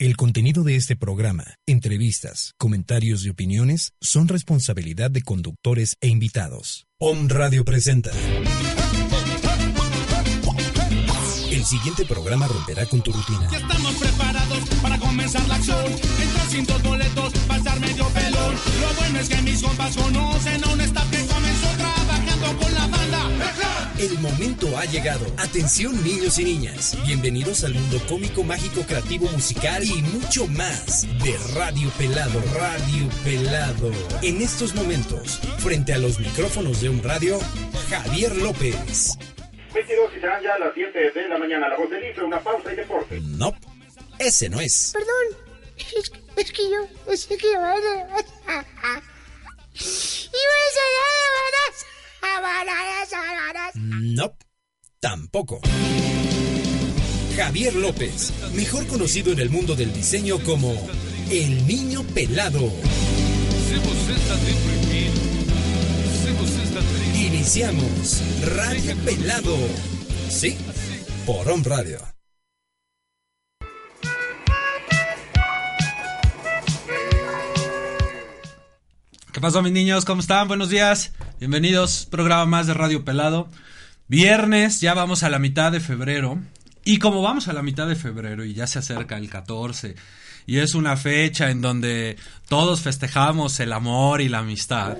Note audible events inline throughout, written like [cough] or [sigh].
El contenido de este programa, entrevistas, comentarios y opiniones son responsabilidad de conductores e invitados. Om Radio presenta. El siguiente programa romperá con tu rutina. Ya estamos preparados para comenzar la acción. Entrar sin boletos, pasar medio pelón. Lo bueno es que mis compas conocen a un staff comenzó trabajando con la banda. El momento ha llegado. Atención niños y niñas. Bienvenidos al mundo cómico, mágico, creativo, musical y mucho más de Radio Pelado. Radio Pelado. En estos momentos, frente a los micrófonos de un radio, Javier López. 22 y serán ya las 7 de la mañana. La voz del IFE, una pausa y deporte. No, ese no es. Perdón, es, que- es que yo que [laughs] iba a... No, tampoco. Javier López, mejor conocido en el mundo del diseño como el niño pelado. Iniciamos Radio Pelado. Sí, por On Radio. ¿Qué pasó mis niños? ¿Cómo están? Buenos días. Bienvenidos. Programa más de Radio Pelado. Viernes, ya vamos a la mitad de febrero. Y como vamos a la mitad de febrero y ya se acerca el 14 y es una fecha en donde todos festejamos el amor y la amistad.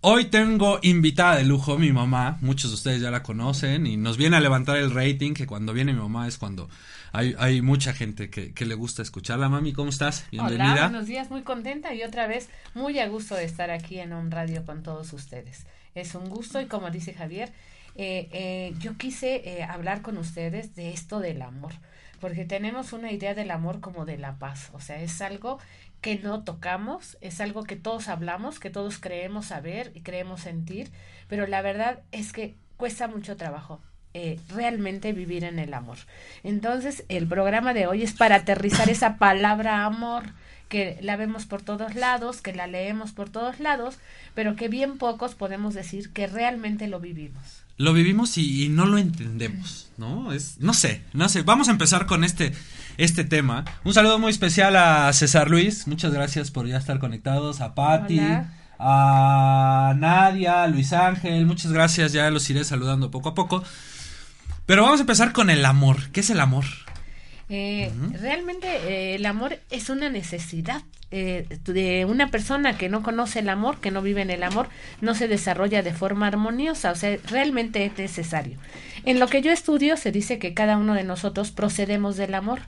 Hoy tengo invitada de lujo mi mamá, muchos de ustedes ya la conocen y nos viene a levantar el rating, que cuando viene mi mamá es cuando hay, hay mucha gente que, que le gusta escucharla. Mami, ¿cómo estás? Bienvenida. Hola, buenos días, muy contenta y otra vez muy a gusto de estar aquí en un radio con todos ustedes. Es un gusto y como dice Javier, eh, eh, yo quise eh, hablar con ustedes de esto del amor, porque tenemos una idea del amor como de la paz, o sea, es algo que no tocamos, es algo que todos hablamos, que todos creemos saber y creemos sentir, pero la verdad es que cuesta mucho trabajo eh, realmente vivir en el amor. Entonces, el programa de hoy es para aterrizar esa palabra amor que la vemos por todos lados, que la leemos por todos lados, pero que bien pocos podemos decir que realmente lo vivimos. lo vivimos y, y no lo entendemos, ¿no? Es, no sé, no sé. Vamos a empezar con este, este tema. Un saludo muy especial a César Luis. Muchas gracias por ya estar conectados. A Patti, a Nadia, a Luis Ángel. Muchas gracias. Ya los iré saludando poco a poco. Pero vamos a empezar con el amor. ¿Qué es el amor? Eh, Realmente eh, el amor es una necesidad eh, de una persona que no conoce el amor, que no vive en el amor, no se desarrolla de forma armoniosa, o sea, realmente es necesario. En lo que yo estudio se dice que cada uno de nosotros procedemos del amor,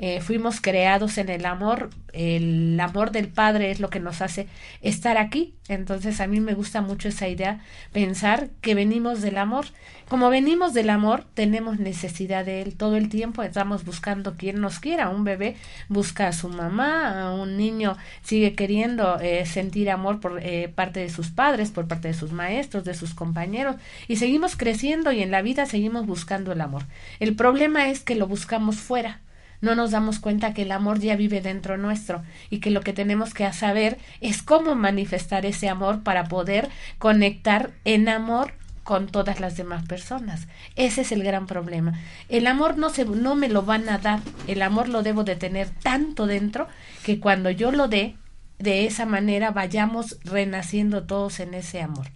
Eh, fuimos creados en el amor, el amor del Padre es lo que nos hace estar aquí, entonces a mí me gusta mucho esa idea, pensar que venimos del amor. Como venimos del amor, tenemos necesidad de él todo el tiempo, estamos buscando quien nos quiera, un bebé busca a su mamá, un niño sigue queriendo eh, sentir amor por eh, parte de sus padres, por parte de sus maestros, de sus compañeros, y seguimos creciendo y en la vida seguimos buscando el amor. El problema es que lo buscamos fuera. No nos damos cuenta que el amor ya vive dentro nuestro y que lo que tenemos que saber es cómo manifestar ese amor para poder conectar en amor con todas las demás personas. Ese es el gran problema. El amor no se no me lo van a dar, el amor lo debo de tener tanto dentro que cuando yo lo dé de esa manera vayamos renaciendo todos en ese amor.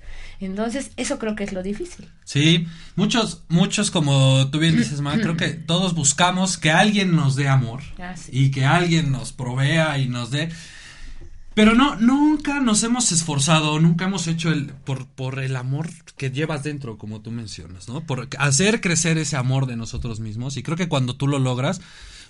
Entonces, eso creo que es lo difícil. Sí, muchos, muchos, como tú bien dices, Ma, creo que todos buscamos que alguien nos dé amor Ah, sí. y que alguien nos provea y nos dé. Pero no, nunca nos hemos esforzado, nunca hemos hecho el por, por el amor que llevas dentro, como tú mencionas, ¿no? Por hacer crecer ese amor de nosotros mismos. Y creo que cuando tú lo logras,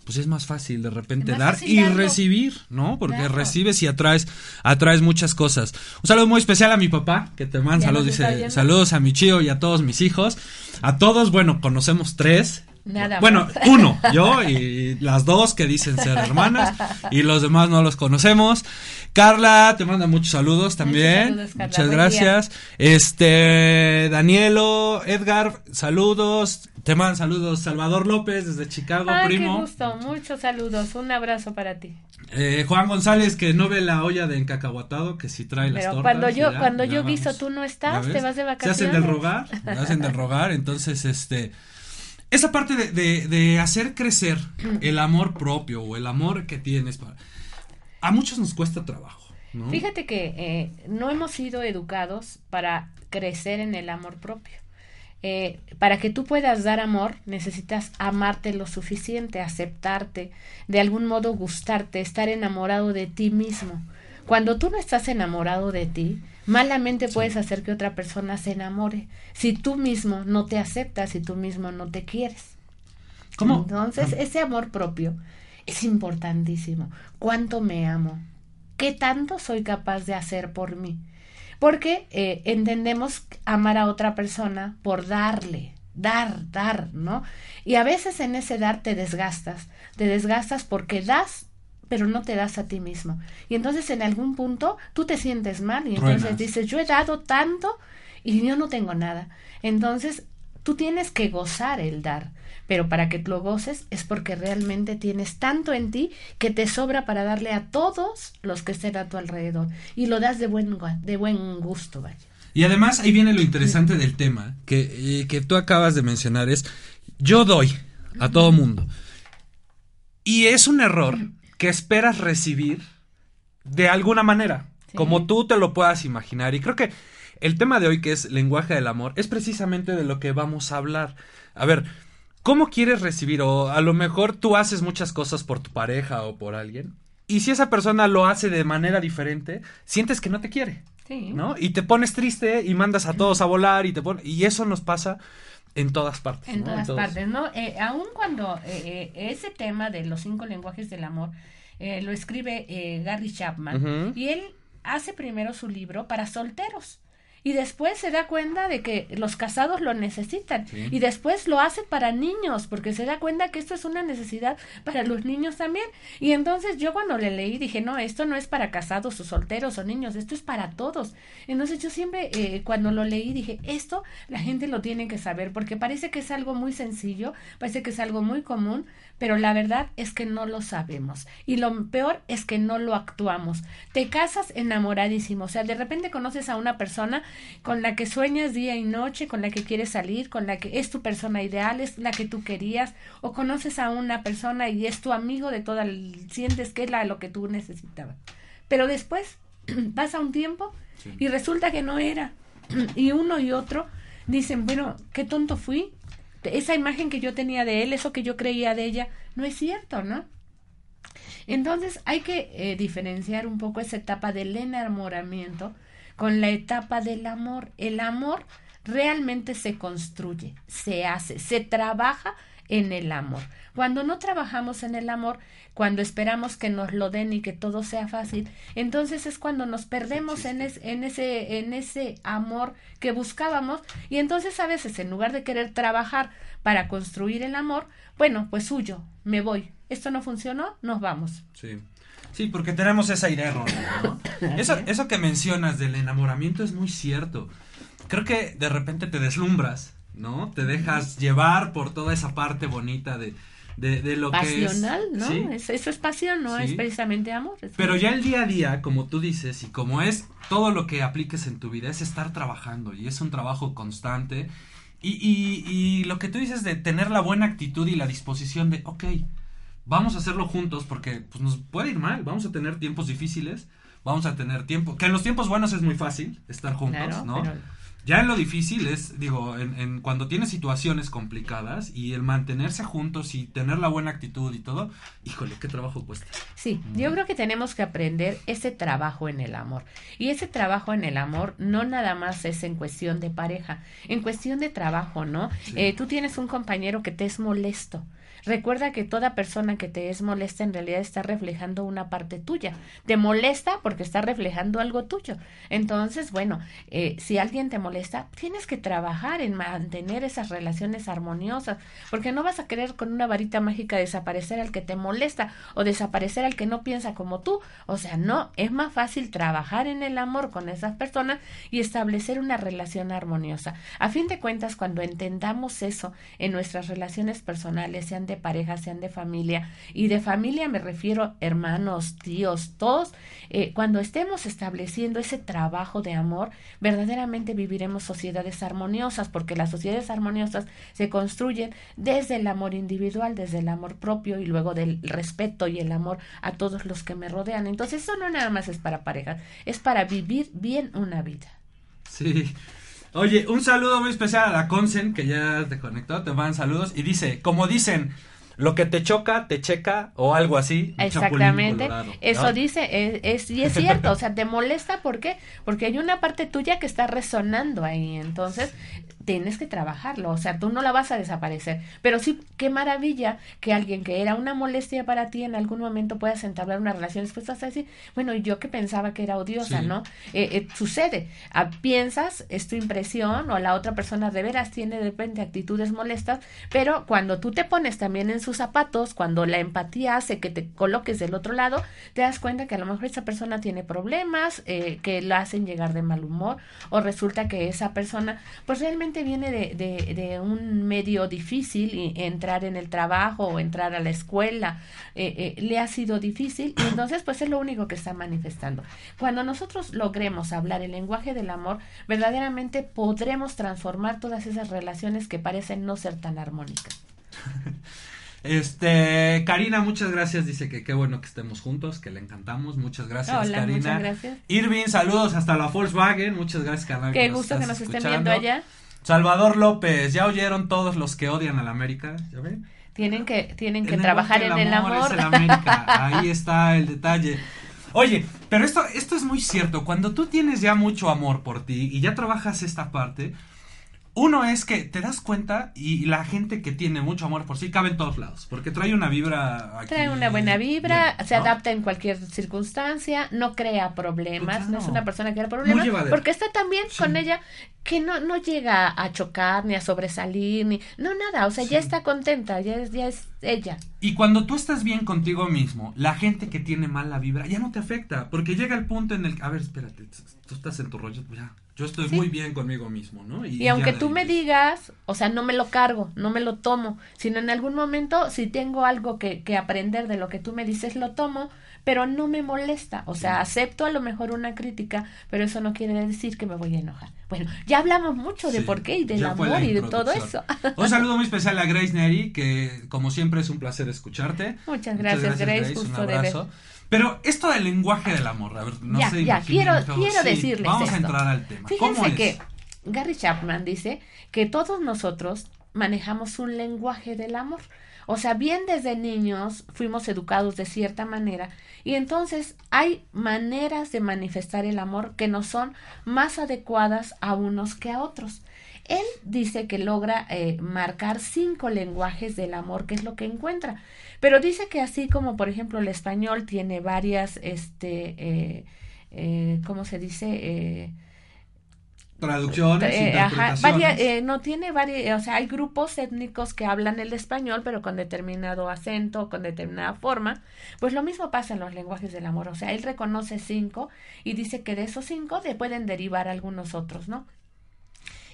pues es más fácil de repente dar y darlo. recibir, ¿no? Porque Claro. recibes y atraes, atraes muchas cosas. Un saludo muy especial a mi papá, que te manda saludos, dice, saludos a mi chío y a todos mis hijos. A todos, bueno, conocemos tres, Nada bueno, más. [laughs] uno, yo y las dos que dicen ser hermanas y los demás no los conocemos. Carla te manda muchos saludos también. saludos, Carla. Muchas Buen gracias. Este Danielo, Edgar, saludos. Te mandan saludos Salvador López desde Chicago, Ay, primo. qué gusto, muchos saludos, un abrazo para ti. Eh, Juan González que no ve la olla de encacahuatado, que si trae las Pero tortas. cuando yo, ya, cuando ya yo vamos. tú no ¿Ya estás, te vas de Se vacaciones. hacen del rogar, se hacen del rogar, entonces este esa parte de, de- hacer crecer el amor propio o el amor que tienes para a muchos nos cuesta trabajo, ¿no? Fíjate que eh, no hemos sido educados para crecer en el amor propio. Eh, para que tú puedas dar amor, necesitas amarte lo suficiente, aceptarte, de algún modo gustarte, estar enamorado de ti mismo. Cuando tú no estás enamorado de ti, malamente puedes hacer que otra persona se enamore. Si tú mismo no te aceptas, si tú mismo no te quieres. ¿Cómo? Entonces, ese amor propio es importantísimo. ¿Cuánto me amo? ¿Qué tanto soy capaz de hacer por mí? Porque eh, entendemos amar a otra persona por darle, dar, dar, ¿no? Y a veces en ese dar te desgastas, te desgastas porque das, pero no te das a ti mismo. Y entonces en algún punto tú te sientes mal y entonces dices, yo he dado tanto y yo no tengo nada. Entonces tú tienes que gozar el dar, pero para que lo goces es porque realmente tienes tanto en ti que te sobra para darle a todos los que estén a tu alrededor y lo das de buen, de buen gusto, vaya. Y además ahí viene lo interesante del tema que, eh, que tú acabas de mencionar es yo doy a todo mundo. Y es un error que esperas recibir de alguna manera, Sí. como tú te lo puedas imaginar. Y creo que el tema de hoy, que es lenguaje del amor, es precisamente de lo que vamos a hablar. A ver, ¿cómo quieres recibir? O a lo mejor tú haces muchas cosas por tu pareja o por alguien. Y si esa persona lo hace de manera diferente, sientes que no te quiere. Sí. ¿no? Y te pones triste y mandas a todos a volar y te y eso nos pasa en todas partes. En ¿no? todas partes, ¿no? Eh, aun cuando eh, eh, ese tema de los cinco lenguajes del amor eh, lo escribe eh, Gary Chapman y él hace primero su libro para solteros y después se da cuenta de que los casados lo necesitan Sí. y después lo hace para niños porque se da cuenta que esto es una necesidad para los niños también y entonces yo cuando le leí dije no esto no es para casados o solteros o niños esto es para todos entonces yo siempre eh, cuando lo leí dije esto la gente lo tiene que saber porque parece que es algo muy sencillo parece que es algo muy común pero la verdad es que no lo sabemos. Y lo peor es que no lo actuamos. Te casas enamoradísimo o sea de repente conoces a una persona con la que sueñas día y noche con la que quieres salir con la que es tu persona ideal es la que tú querías o conoces a una persona y es tu amigo de toda sientes que es la lo que tú necesitabas. Pero después [clears throat] pasa un tiempo y resulta que no era. [clears throat] Y uno y otro dicen bueno qué tonto fui esa imagen que yo tenía de él, eso que yo creía de ella, no es cierto, ¿no? Entonces hay que eh, diferenciar un poco esa etapa del enamoramiento con la etapa del amor. El amor realmente se construye, se hace, se trabaja en el amor. Cuando no trabajamos en el amor, cuando esperamos que nos lo den y que todo sea fácil, entonces es cuando nos perdemos en, es- en ese en ese amor que buscábamos y entonces a veces en lugar de querer trabajar para construir el amor, bueno, pues huyo, me voy. Esto no funcionó, nos vamos. Sí. Sí, porque tenemos esa idea errónea, ¿no? [laughs] Eso, eso que mencionas del enamoramiento es muy cierto. Creo que de repente te deslumbras, ¿no? Te dejas llevar por toda esa parte bonita de, de, de lo Pasional, que es. ¿no? Sí. Es- eso es pasión, no Sí. es precisamente amor. es- Pero ya el día a día, como tú dices, y como es todo lo que apliques en tu vida, es estar trabajando y es un trabajo constante. Y, y, y lo que tú dices de tener la buena actitud y la disposición de, ok, vamos a hacerlo juntos porque pues, nos puede ir mal, vamos a tener tiempos difíciles, vamos a tener tiempo, que en los tiempos buenos es muy fácil estar juntos, Claro, ¿no? pero- Ya en lo difícil es, digo, en, en cuando tienes situaciones complicadas y el mantenerse juntos y tener la buena actitud y todo, híjole, qué trabajo cuesta. Sí, yo creo que tenemos que aprender ese trabajo en el amor. Y ese trabajo en el amor no nada más es en cuestión de pareja, en cuestión de trabajo, ¿no? Sí. Eh, tú tienes un compañero que te es molesto. Recuerda que toda persona que te es molesta en realidad está reflejando una parte tuya. Te molesta porque está reflejando algo tuyo. Entonces, bueno, eh, si alguien te molesta, tienes que trabajar en mantener esas relaciones armoniosas, porque no vas a querer con una varita mágica desaparecer al que te molesta o desaparecer al que no piensa como tú. O sea, no, es más fácil trabajar en el amor con esas personas y establecer una relación armoniosa. A fin de cuentas, cuando entendamos eso en nuestras relaciones personales, sean de pareja, sean de familia, y de familia me refiero hermanos, tíos, todos, eh, cuando estemos estableciendo ese trabajo de amor, verdaderamente viviremos sociedades armoniosas, porque las sociedades armoniosas se construyen desde el amor individual, desde el amor propio y luego del respeto y el amor a todos los que me rodean. Entonces eso no nada más es para parejas, es para vivir bien una vida. Sí. Oye, un saludo muy especial a la Consen, que ya te conectó, te van saludos, y dice, como dicen, lo que te choca, te checa, o algo así. Exactamente, eso dice, es, y es cierto, o sea, te molesta, ¿por qué? Porque hay una parte tuya que está resonando ahí, entonces tienes que trabajarlo, o sea, tú no la vas a desaparecer, pero sí, qué maravilla que alguien que era una molestia para ti en algún momento puedas entablar una relación, después vas a decir, bueno, yo que pensaba que era odiosa, ¿no? Eh, eh, sucede, ah, piensas, es tu impresión, o la otra persona de veras tiene de repente actitudes molestas, pero cuando tú te pones también en sus zapatos, cuando la empatía hace que te coloques del otro lado, te das cuenta que a lo mejor esa persona tiene problemas, eh, que la hacen llegar de mal humor, o resulta que esa persona, pues realmente viene de, de, un medio difícil y entrar en el trabajo o entrar a la escuela, eh, eh, le ha sido difícil y entonces pues es lo único que está manifestando. Cuando nosotros logremos hablar el lenguaje del amor, verdaderamente podremos transformar todas esas relaciones que parecen no ser tan armónicas. [laughs] Este, Karina, muchas gracias. Dice que qué bueno que estemos juntos, que le encantamos. Muchas gracias, Hola, Karina. Muchas gracias. Irving, saludos hasta la Volkswagen. Muchas gracias, Karina. Qué gusto que nos estén viendo allá. Salvador López, ¿ya oyeron todos los que odian a la América? ¿Ya ven? Tienen que, tienen que trabajar en el amor. Ahí está el detalle. Oye, pero esto, esto es muy cierto. Cuando tú tienes ya mucho amor por ti y ya trabajas esta parte, uno es que te das cuenta y la gente que tiene mucho amor por sí cabe en todos lados, porque trae una vibra. Aquí trae una buena vibra, se adapta en cualquier circunstancia, no crea problemas, no. es una persona que crea problemas, porque está también con ella que no, no llega a chocar ni a sobresalir ni no nada, o sea, ya está contenta, ya es, ya es ella. Y cuando tú estás bien contigo mismo, la gente que tiene mala vibra ya no te afecta, porque llega el punto en el que, a ver, espérate, tú estás en tu rollo, ya, yo estoy muy bien conmigo mismo, ¿no? Y, aunque tú me digas, o sea, no me lo cargo, no me lo tomo, sino en algún momento, si tengo algo que, que aprender de lo que tú me dices, lo tomo, pero no me molesta. O sea, acepto a lo mejor una crítica, pero eso no quiere decir que me voy a enojar. Bueno, ya hablamos mucho de por qué y del amor y de todo eso. Un [laughs] saludo muy especial a Grace Neri, que como siempre es un placer escucharte. Muchas gracias, Grace, gusto de ver. Pero esto del lenguaje del amor, a ver, no ya, sé. Ya, quiero, quiero decirles Vamos a entrar al tema. Fíjense que Gary Chapman dice que todos nosotros manejamos un lenguaje del amor. O sea, bien desde niños fuimos educados de cierta manera y entonces hay maneras de manifestar el amor que no son más adecuadas a unos que a otros. Él dice que logra eh, marcar cinco lenguajes del amor, que es lo que encuentra. Pero dice que así como, por ejemplo, el español tiene varias, este, eh, eh, ¿cómo se dice? Eh, Traducciones, eh, eh, no tiene varias, o sea, hay grupos étnicos que hablan el español, pero con determinado acento, con determinada forma. Pues lo mismo pasa en los lenguajes del amor. O sea, él reconoce cinco y dice que de esos cinco le pueden derivar algunos otros, ¿no?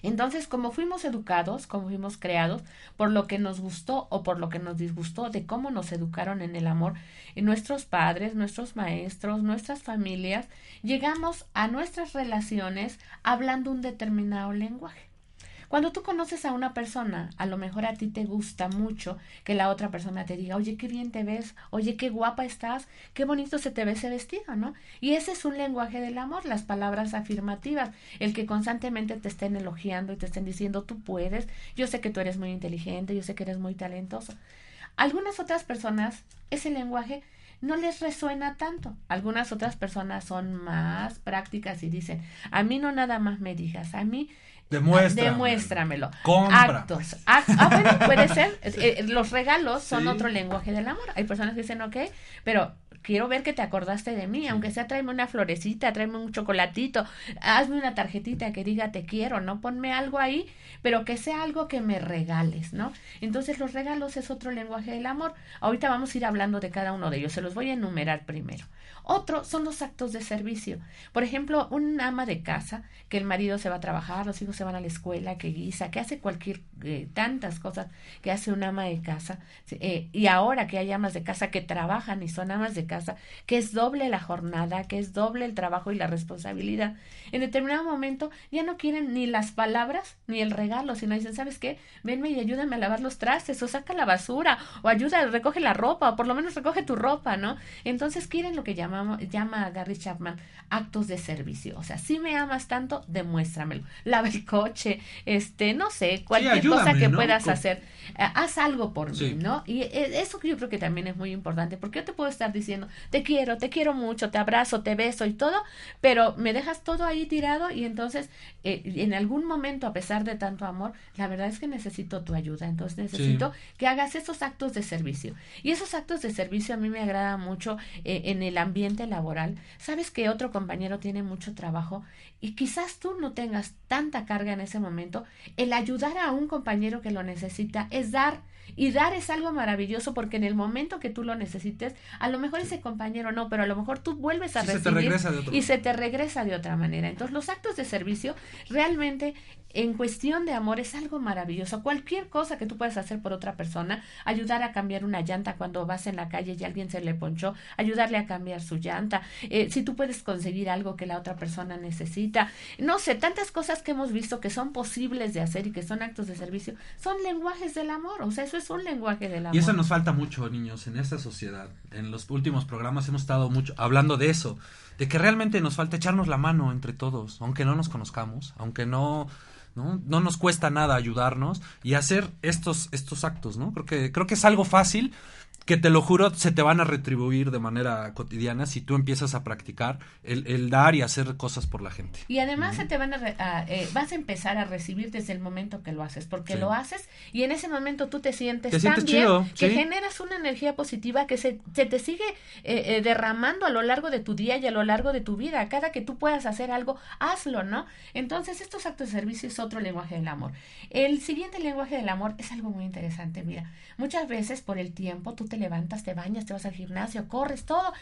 Entonces, como fuimos educados, como fuimos creados, por lo que nos gustó o por lo que nos disgustó de cómo nos educaron en el amor, en nuestros padres, nuestros maestros, nuestras familias, llegamos a nuestras relaciones hablando un determinado lenguaje. Cuando tú conoces a una persona, a lo mejor a ti te gusta mucho que la otra persona te diga, oye, qué bien te ves, oye, qué guapa estás, qué bonito se te ve ese vestido, ¿no? Y ese es un lenguaje del amor, las palabras afirmativas, el que constantemente te estén elogiando y te estén diciendo, tú puedes, yo sé que tú eres muy inteligente, yo sé que eres muy talentoso. Algunas otras personas, ese lenguaje no les resuena tanto. Algunas otras personas son más prácticas y dicen, a mí no nada más me digas, a mí Demuéstramelo. Demuéstramelo. Compra. Actos. Ah, ah, bueno, puede ser. [laughs] Eh, eh, los regalos son otro lenguaje del amor. Hay personas que dicen, ok, pero quiero ver que te acordaste de mí, aunque sea tráeme una florecita, tráeme un chocolatito, hazme una tarjetita que diga te quiero, ¿no? Ponme algo ahí, pero que sea algo que me regales, ¿no? Entonces los regalos es otro lenguaje del amor. Ahorita vamos a ir hablando de cada uno de ellos, se los voy a enumerar primero. Otro son los actos de servicio. Por ejemplo, un ama de casa, que el marido se va a trabajar, los hijos se van a la escuela, que guisa, que hace cualquier, eh, tantas cosas que hace un ama de casa. Eh, y ahora que hay amas de casa que trabajan y son amas de casa, que es doble la jornada, que es doble el trabajo y la responsabilidad. En determinado momento ya no quieren ni las palabras ni el regalo, sino dicen, ¿sabes qué? Venme y ayúdame a lavar los trastes, o saca la basura, o ayuda, recoge la ropa, o por lo menos recoge tu ropa, ¿no? Entonces quieren lo que llaman llama a Gary Chapman actos de servicio. O sea, si me amas tanto, demuéstramelo. [laughs] Lava el coche, este, no sé, cualquier cosa que puedas hacer. Eh, haz algo por mí, ¿no? Y eh, eso yo creo que también es muy importante, porque yo te puedo estar diciendo, te quiero, te quiero mucho, te abrazo, te beso y todo, pero me dejas todo ahí tirado y entonces eh, en algún momento, a pesar de tanto amor, la verdad es que necesito tu ayuda. Entonces necesito que hagas esos actos de servicio. Y esos actos de servicio a mí me agrada mucho en el ambiente laboral, sabes que otro compañero tiene mucho trabajo y quizás tú no tengas tanta carga en ese momento, el ayudar a un compañero que lo necesita es dar y dar es algo maravilloso porque en el momento que tú lo necesites, a lo mejor ese compañero no, pero a lo mejor tú vuelves a recibir y se te regresa de otra manera. Entonces los actos de servicio realmente en cuestión de amor es algo maravilloso. Cualquier cosa que tú puedas hacer por otra persona, ayudar a cambiar una llanta cuando vas en la calle y alguien se le ponchó, ayudarle a cambiar su llanta, eh, si tú puedes conseguir algo que la otra persona necesita, no sé, tantas cosas que hemos visto que son posibles de hacer y que son actos de servicio, son lenguajes del amor, o sea, eso es un lenguaje del amor. Y eso nos falta mucho, niños, en esta sociedad. En los últimos programas hemos estado mucho hablando de eso, de que realmente nos falta echarnos la mano entre todos, aunque no nos conozcamos, aunque no ¿no? No nos cuesta nada ayudarnos y hacer estos, estos actos, ¿no? Creo que, creo que es algo fácil, que te lo juro, se te van a retribuir de manera cotidiana si tú empiezas a practicar el, dar y hacer cosas por la gente. Y además se te van a, eh, vas a empezar a recibir desde el momento que lo haces, porque lo haces y en ese momento tú te sientes tan bien que generas una energía positiva que se, te sigue eh, eh, derramando a lo largo de tu día y a lo largo de tu vida. Cada que tú puedas hacer algo, hazlo, ¿no? Entonces, estos actos de servicio es otro lenguaje del amor. El siguiente lenguaje del amor es algo muy interesante. Mira, muchas veces por el tiempo tú te levantas, te bañas, te vas al gimnasio, corres, todo,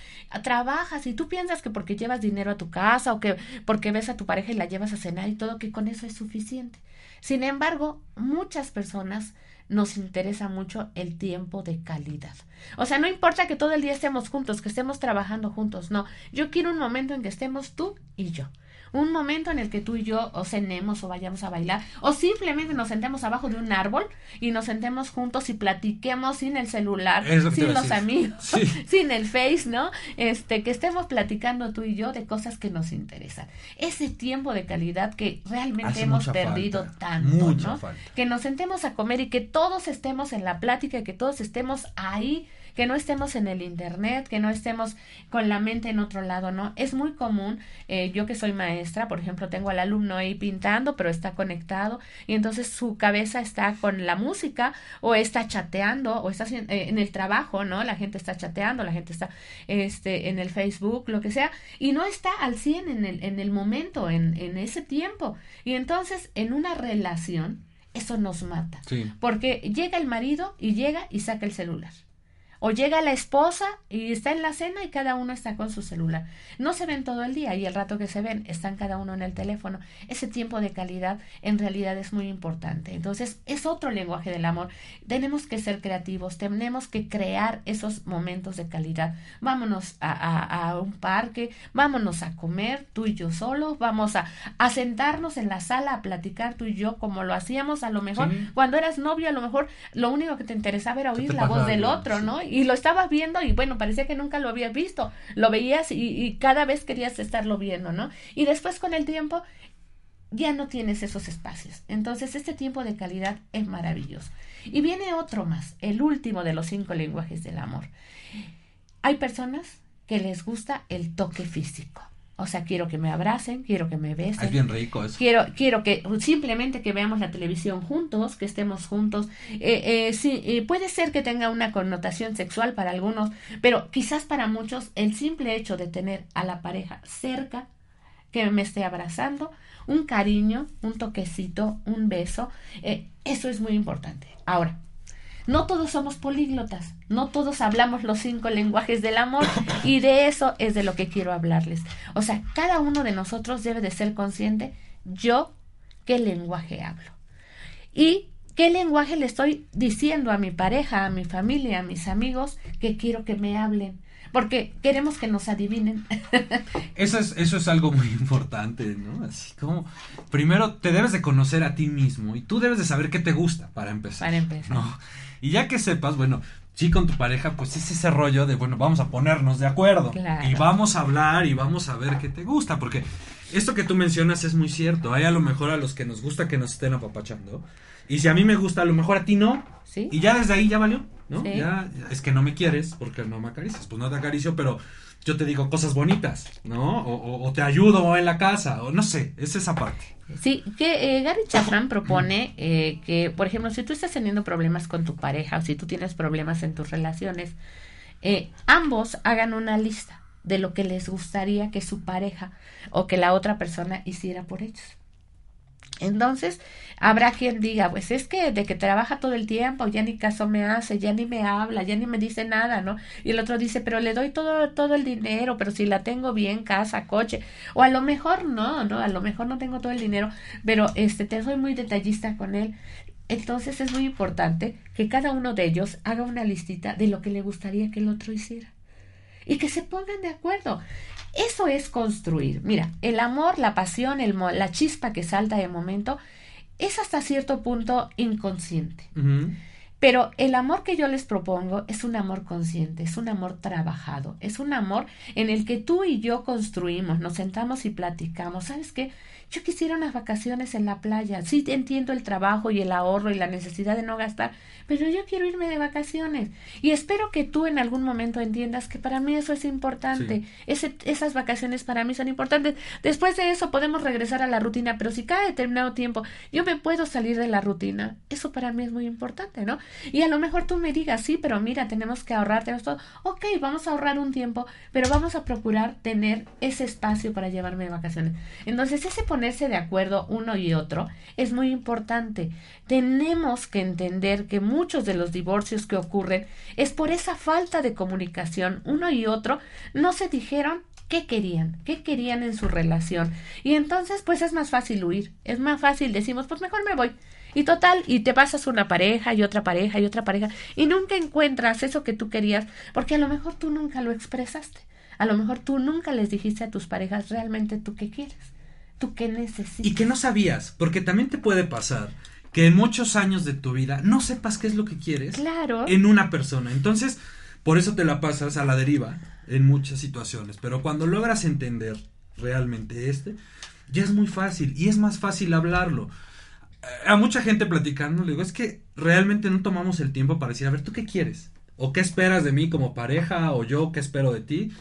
trabajas y tú piensas que porque llevas dinero a tu casa o que porque ves a tu pareja y la llevas a cenar y todo, que con eso es suficiente. Sin embargo, muchas personas nos interesa mucho el tiempo de calidad. O sea, no importa que todo el día estemos juntos, que estemos trabajando juntos, no. Yo quiero un momento en que estemos tú y yo un momento en el que tú y yo o cenemos o vayamos a bailar o simplemente nos sentemos abajo de un árbol y nos sentemos juntos y platiquemos sin el celular, sin los amigos, [laughs] sin el face, ¿no? Este, que estemos platicando tú y yo de cosas que nos interesan. Ese tiempo de calidad que realmente hemos perdido tanto, ¿no? Que nos sentemos a comer y que todos estemos en la plática, y que todos estemos ahí que no estemos en el internet, que no estemos con la mente en otro lado, ¿no? Es muy común, eh, yo que soy maestra, por ejemplo, tengo al alumno ahí pintando, pero está conectado y entonces su cabeza está con la música o está chateando o está eh, en el trabajo, ¿no? La gente está chateando, la gente está este, en el Facebook, lo que sea, y no está al 100 en el, en el momento, en, en ese tiempo. Y entonces, en una relación, eso nos mata. Porque llega el marido y llega y saca el celular. O llega la esposa y está en la cena y cada uno está con su celular. No se ven todo el día y el rato que se ven están cada uno en el teléfono. Ese tiempo de calidad en realidad es muy importante. Entonces es otro lenguaje del amor. Tenemos que ser creativos, tenemos que crear esos momentos de calidad. Vámonos a, un parque, vámonos a comer tú y yo solos, vamos a, sentarnos en la sala a platicar tú y yo como lo hacíamos a lo mejor cuando eras novio, a lo mejor lo único que te interesaba era oír la voz del otro, ¿no? Y lo estabas viendo y bueno, parecía que nunca lo habías visto, lo veías y, cada vez querías estarlo viendo, ¿no? Y después con el tiempo ya no tienes esos espacios. Entonces este tiempo de calidad es maravilloso. Y viene otro más, el último de los cinco lenguajes del amor. Hay personas que les gusta el toque físico. O sea, quiero que me abracen, quiero que me besen. Es bien rico eso. Quiero, quiero que simplemente que veamos la televisión juntos, que estemos juntos. Eh, eh, sí, eh, puede ser que tenga una connotación sexual para algunos, pero quizás para muchos el simple hecho de tener a la pareja cerca, que me esté abrazando, un cariño, un toquecito, un beso, eh, eso es muy importante. Ahora, no todos somos políglotas, no todos hablamos los cinco lenguajes del amor y de eso es de lo que quiero hablarles. O sea, cada uno de nosotros debe de ser consciente, yo, qué lenguaje hablo. Y qué lenguaje le estoy diciendo a mi pareja, a mi familia, a mis amigos que quiero que me hablen. Porque queremos que nos adivinen. [laughs] Eso es, eso es algo muy importante, ¿no? Así como, primero te debes de conocer a ti mismo y tú debes de saber qué te gusta para empezar. Para empezar. ¿no? Y ya que sepas, bueno, sí con tu pareja, pues es ese rollo de, bueno, vamos a ponernos de acuerdo. Claro. Y vamos a hablar y vamos a ver qué te gusta, porque esto que tú mencionas es muy cierto. Hay a lo mejor a los que nos gusta que nos estén apapachando. Y si a mí me gusta, a lo mejor a ti no. ¿Sí? Y ya desde ahí ya valió, ¿no? Sí. Ya es que no me quieres porque no me acaricias. Pues no te acaricio, pero yo te digo cosas bonitas, ¿no? O, o- o te ayudo en la casa, o no sé, es esa parte. Sí, que eh, Gary Chapman propone eh, que, por ejemplo, si tú estás teniendo problemas con tu pareja o si tú tienes problemas en tus relaciones, eh, ambos hagan una lista de lo que les gustaría que su pareja o que la otra persona hiciera por ellos. Entonces, habrá quien diga, pues es que de que trabaja todo el tiempo, ya ni caso me hace, ya ni me habla, ya ni me dice nada, ¿no? Y el otro dice, pero le doy todo, todo el dinero, pero si la tengo bien, casa, coche, o a lo mejor no, ¿no? A lo mejor no tengo todo el dinero, pero este, te soy muy detallista con él. Entonces es muy importante que cada uno de ellos haga una listita de lo que le gustaría que el otro hiciera y que se pongan de acuerdo. Eso es construir. Mira, el amor, la pasión, el mo- la chispa que salta de momento es hasta cierto punto inconsciente. Pero el amor que yo les propongo es un amor consciente, es un amor trabajado, es un amor en el que tú y yo construimos, nos sentamos y platicamos. ¿Sabes qué? Yo quisiera unas vacaciones en la playa. Sí entiendo el trabajo y el ahorro y la necesidad de no gastar, pero yo quiero irme de vacaciones. Y espero que tú en algún momento entiendas que para mí eso es importante. Sí. Ese- esas vacaciones para mí son importantes. Después de eso podemos regresar a la rutina, pero si cada determinado tiempo yo me puedo salir de la rutina, eso para mí es muy importante, ¿no? Y a lo mejor tú me digas, sí, pero mira, tenemos que ahorrar, tenemos todo. Ok, vamos a ahorrar un tiempo, pero vamos a procurar tener ese espacio para llevarme de vacaciones. Entonces, ese ponerse de acuerdo uno y otro es muy importante. Tenemos que entender que muchos de los divorcios que ocurren es por esa falta de comunicación. Uno y otro no se dijeron qué querían, qué querían en su relación. Y entonces, pues es más fácil huir, es más fácil, decimos, pues mejor me voy. Y total, y te pasas una pareja y otra pareja y otra pareja y nunca encuentras eso que tú querías, porque a lo mejor tú nunca lo expresaste. A lo mejor tú nunca les dijiste a tus parejas realmente tú qué quieres, tú qué necesitas. Y que no sabías, porque también te puede pasar que en muchos años de tu vida no sepas qué es lo que quieres Claro. en una persona. Entonces, por eso te la pasas a la deriva en muchas situaciones. Pero cuando logras entender realmente este, ya es muy fácil y es más fácil hablarlo. A mucha gente platicando, le digo, es que realmente no tomamos el tiempo para decir, a ver, ¿tú qué quieres? ¿O qué esperas de mí como pareja? ¿O yo qué espero de ti?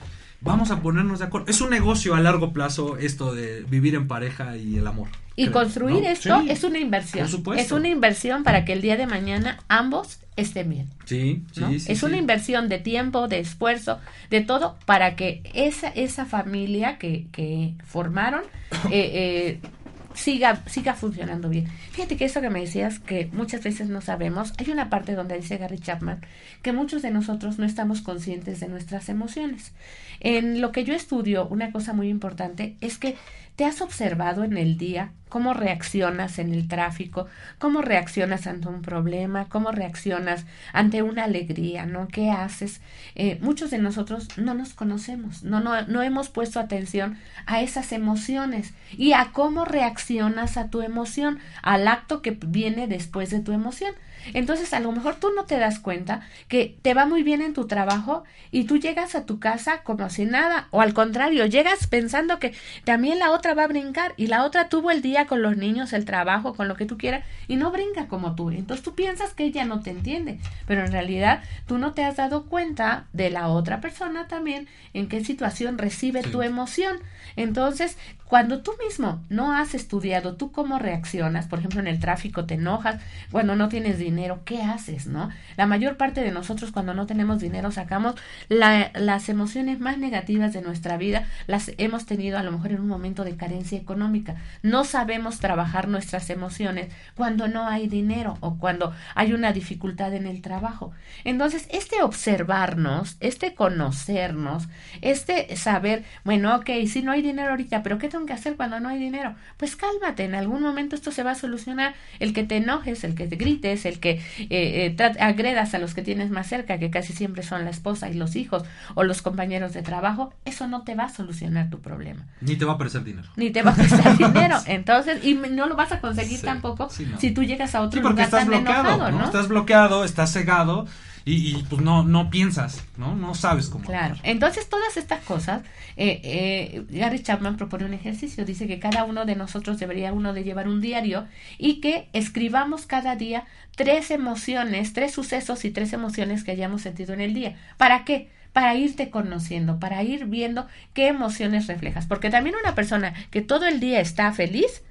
Vamos a ponernos de acuerdo. Es un negocio a largo plazo esto de vivir en pareja y el amor. Y creo, construir ¿no? esto Sí. es una inversión. Por supuesto. Es una inversión para que el día de mañana ambos estén bien. Sí, sí, ¿no? sí. es sí. una inversión de tiempo, de esfuerzo, de todo, para que esa, esa familia que, que formaron eh, eh, siga, siga funcionando bien. Fíjate que eso que me decías, que muchas veces no sabemos, hay una parte donde dice Gary Chapman que muchos de nosotros no estamos conscientes de nuestras emociones. En lo que yo estudio, una cosa muy importante es que te has observado en el día cómo reaccionas en el tráfico, cómo reaccionas ante un problema, cómo reaccionas ante una alegría, ¿no? ¿Qué haces? Eh, muchos de nosotros no nos conocemos, no, no, no hemos puesto atención a esas emociones y a cómo reaccionas a tu emoción, al acto que viene después de tu emoción. Entonces, a lo mejor tú no te das cuenta que te va muy bien en tu trabajo y tú llegas a tu casa como si nada, o al contrario, llegas pensando que también la otra va a brincar y la otra tuvo el día con los niños, el trabajo, con lo que tú quieras y no brinca como tú. Entonces tú piensas que ella no te entiende, pero en realidad tú no te has dado cuenta de la otra persona también en qué situación recibe tu emoción. Entonces, cuando tú mismo no has estudiado tú cómo reaccionas, por ejemplo, en el tráfico te enojas, cuando no tienes dinero, ¿qué haces, no? La mayor parte de nosotros cuando no tenemos dinero sacamos las emociones más negativas de nuestra vida, las hemos tenido a lo mejor en un momento de carencia económica. No sabemos trabajar nuestras emociones cuando no hay dinero o cuando hay una dificultad en el trabajo. Entonces, este observarnos, este conocernos, este saber, bueno, ok, si no hay dinero ahorita, pero ¿qué tengo que hacer cuando no hay dinero? Pues cálmate, en algún momento esto se va a solucionar. El que te enojes, el que te grites, el que eh, eh agredas a los que tienes más cerca, que casi siempre son la esposa y los hijos o los compañeros de trabajo, eso no te va a solucionar tu problema. Ni te va a aparecer dinero. Ni te va a prestar [laughs] dinero. Entonces, y no lo vas a conseguir tampoco si tú llegas a otro porque lugar estás tan bloqueado, enojado, ¿no? Estás bloqueado, estás cegado y, y, pues no, no piensas, ¿no? No sabes cómo. Claro. Entonces, todas estas cosas, eh, eh, Gary Chapman propone un ejercicio. Dice que cada uno de nosotros debería uno de llevar un diario y que escribamos cada día tres emociones, tres sucesos y tres emociones que hayamos sentido en el día. ¿Para qué? para irte conociendo, para ir viendo qué emociones reflejas. Porque también una persona que todo el día está feliz,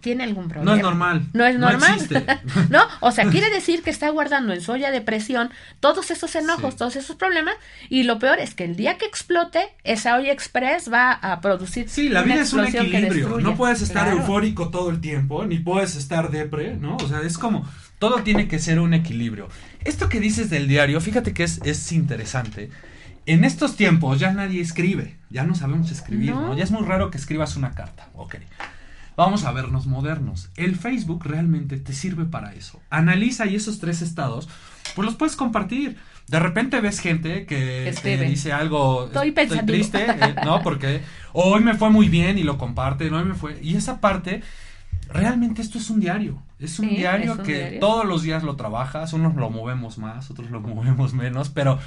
tiene algún problema. No es normal. No es normal. No, [laughs] no, o sea, quiere decir que está guardando en su olla de presión todos esos enojos, Sí. todos esos problemas, y lo peor es que el día que explote, esa olla express va a producir Sí, la una vida es un equilibrio. No puedes estar Claro. eufórico todo el tiempo, ni puedes estar depre, ¿no? O sea, es como, todo tiene que ser un equilibrio. Esto que dices del diario, fíjate que es, es interesante. En estos tiempos ya nadie escribe, ya no sabemos escribir, ¿no? No. Ya es muy raro que escribas una carta, ok. Vamos a vernos modernos. El Facebook realmente te sirve para eso. Analiza y esos tres estados, pues los puedes compartir. De repente ves gente que te dice algo Estoy pensativo. triste, eh, [laughs] ¿no? Porque hoy me fue muy bien y lo comparten, hoy me fue. Y esa parte, realmente esto es un diario. Es un Sí, diario es un que diario. todos los días lo trabajas, unos lo movemos más, otros lo [laughs] movemos menos, pero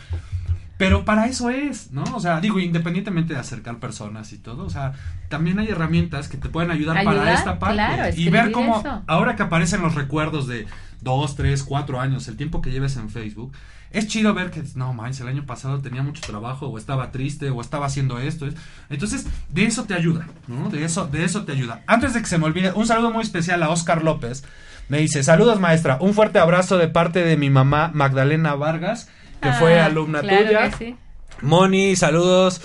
pero para eso es, ¿no? O sea, digo, independientemente de acercar personas y todo, o sea, también hay herramientas que te pueden ayudar, para esta parte. claro, y ver cómo, eso. ahora que aparecen los recuerdos de dos, tres, cuatro años, el tiempo que lleves en Facebook, es chido ver que, no, manches, el año pasado tenía mucho trabajo, o estaba triste, o estaba haciendo esto. es- Entonces, de eso te ayuda, ¿no? De eso, de eso te ayuda. Antes de que se me olvide, un saludo muy especial a Oscar López. Me dice, saludos maestra, un fuerte abrazo de parte de mi mamá Magdalena Vargas, que fue Ah, alumna claro tuya. sí. Moni, saludos.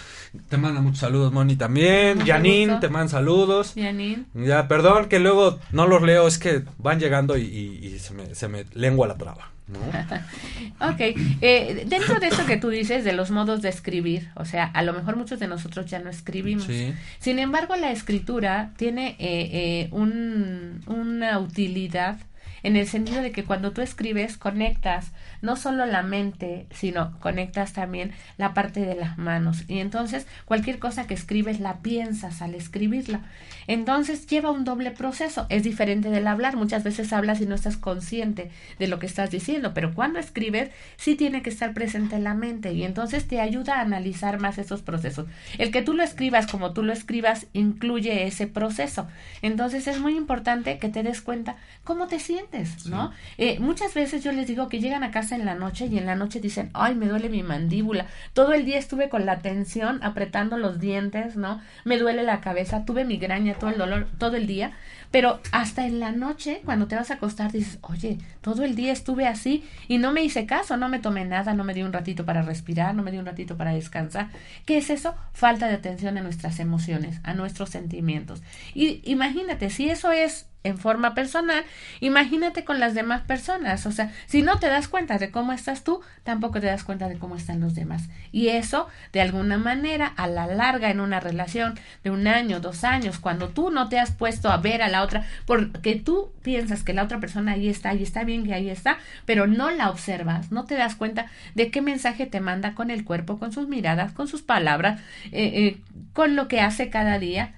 Te manda muchos saludos, Moni, también. Janine, te manda saludos. Janine. Ya, perdón que luego no los leo, es que van llegando y, y- y se, me, se me lengua la traba. ¿no? [laughs] Ok, eh, dentro de eso que tú dices de los modos de escribir, o sea, a lo mejor muchos de nosotros ya no escribimos. Sí. Sin embargo, la escritura tiene eh, eh, un- una utilidad en el sentido de que cuando tú escribes conectas no solo la mente, sino conectas también la parte de las manos. Y entonces cualquier cosa que escribes la piensas al escribirla. Entonces lleva un doble proceso. Es diferente del hablar. Muchas veces hablas y no estás consciente de lo que estás diciendo, pero cuando escribes sí tiene que estar presente en la mente y entonces te ayuda a analizar más esos procesos. El que tú lo escribas como tú lo escribas incluye ese proceso. Entonces es muy importante que te des cuenta cómo te sientes, ¿no? Eh, muchas veces yo les digo que llegan a casa en la noche y en la noche dicen, ay, me duele mi mandíbula. Todo el día estuve con la tensión apretando los dientes, ¿no? Me duele la cabeza, tuve migraña, todo el dolor, todo el día. Pero hasta en la noche, cuando te vas a acostar, dices, oye, todo el día estuve así y no me hice caso, no me tomé nada, no me di un ratito para respirar, no me di un ratito para descansar. ¿Qué es eso? Falta de atención a nuestras emociones, a nuestros sentimientos. Y imagínate, si eso es en forma personal, imagínate con las demás personas. O sea, si no te das cuenta de cómo estás tú, tampoco te das cuenta de cómo están los demás. Y eso, de alguna manera, a la larga en una relación de un año, dos años, cuando tú no te has puesto a ver a la otra, porque tú piensas que la otra persona ahí está y está bien que ahí está, pero no la observas, no te das cuenta de qué mensaje te manda con el cuerpo, con sus miradas, con sus palabras, eh, eh, con lo que hace cada día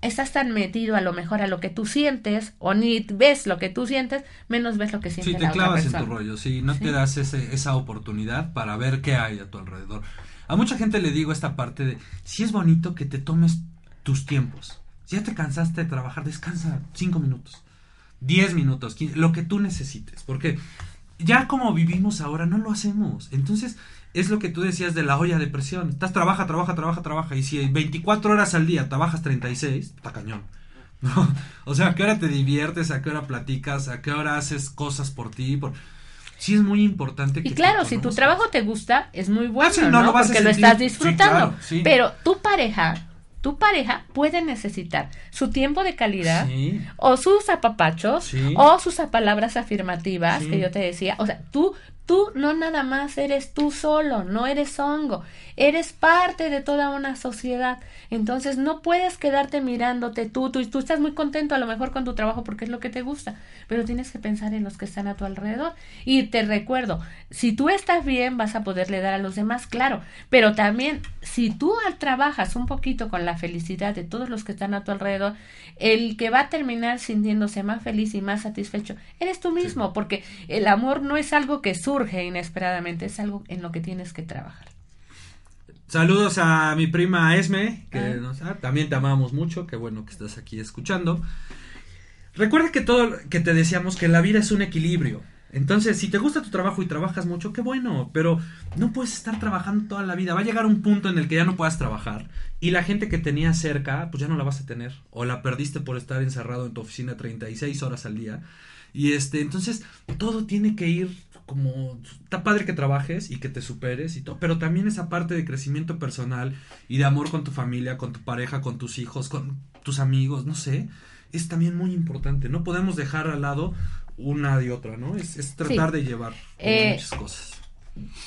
estás tan metido a lo mejor a lo que tú sientes o ni ves lo que tú sientes, menos ves lo que siente Sí, te la otra clavas en tu rollo, sí, no te das ese, esa oportunidad para ver qué hay a tu alrededor. A mucha gente le digo esta parte de, si es bonito que te tomes tus tiempos. Si ya te cansaste de trabajar, descansa cinco minutos, diez minutos, 15, lo que tú necesites, porque ya como vivimos ahora no lo hacemos. Entonces, es lo que tú decías de la olla de presión. Estás trabaja, trabaja, trabaja, trabaja. Y si 24 horas al día trabajas 36, está cañón. [laughs] ¿no? O sea, ¿a qué hora te diviertes? ¿A qué hora platicas? ¿A qué hora haces cosas por ti? Por... Sí es muy importante que Y claro, si tu trajo te gusta, es muy bueno, Ah, sí, ¿no? no lo vas a Porque lo estás Sí, disfrutando. claro, sí. Pero tu pareja, tu pareja puede necesitar su tiempo de calidad Sí. o sus apapachos Sí. o sus palabras afirmativas Sí. que yo te decía. O sea, tú tú no nada más eres tú solo, no eres hongo, eres parte de toda una sociedad. Entonces no puedes quedarte mirándote tú, tú, tú estás muy contento a lo mejor con tu trabajo porque es lo que te gusta, pero tienes que pensar en los que están a tu alrededor. Y te recuerdo, si tú estás bien vas a poderle dar a los demás, claro, pero también si tú trabajas un poquito con la felicidad de todos los que están a tu alrededor, el que va a terminar sintiéndose más feliz y más satisfecho eres tú mismo, porque el amor no es algo que surge inesperadamente, es algo en lo que tienes que trabajar. Saludos a mi prima Esme, que Ah. nos- ah, también te amamos mucho, qué bueno que estás aquí escuchando. Recuerda que todo, que te decíamos que la vida es un equilibrio. Entonces, si te gusta tu trabajo y trabajas mucho, qué bueno, pero no puedes estar trabajando toda la vida. Va a llegar un punto en el que ya no puedas trabajar y la gente que tenías cerca, pues ya no la vas a tener. O la perdiste por estar encerrado en tu oficina 36 horas al día. Y este, entonces, todo tiene que ir como, está padre que trabajes y que te superes y todo, pero también esa parte de crecimiento personal y de amor con tu familia, con tu pareja, con tus hijos, con tus amigos, no sé, es también muy importante. No podemos dejar al lado una y otra, ¿no? Es, es tratar de llevar Eh, muchas cosas.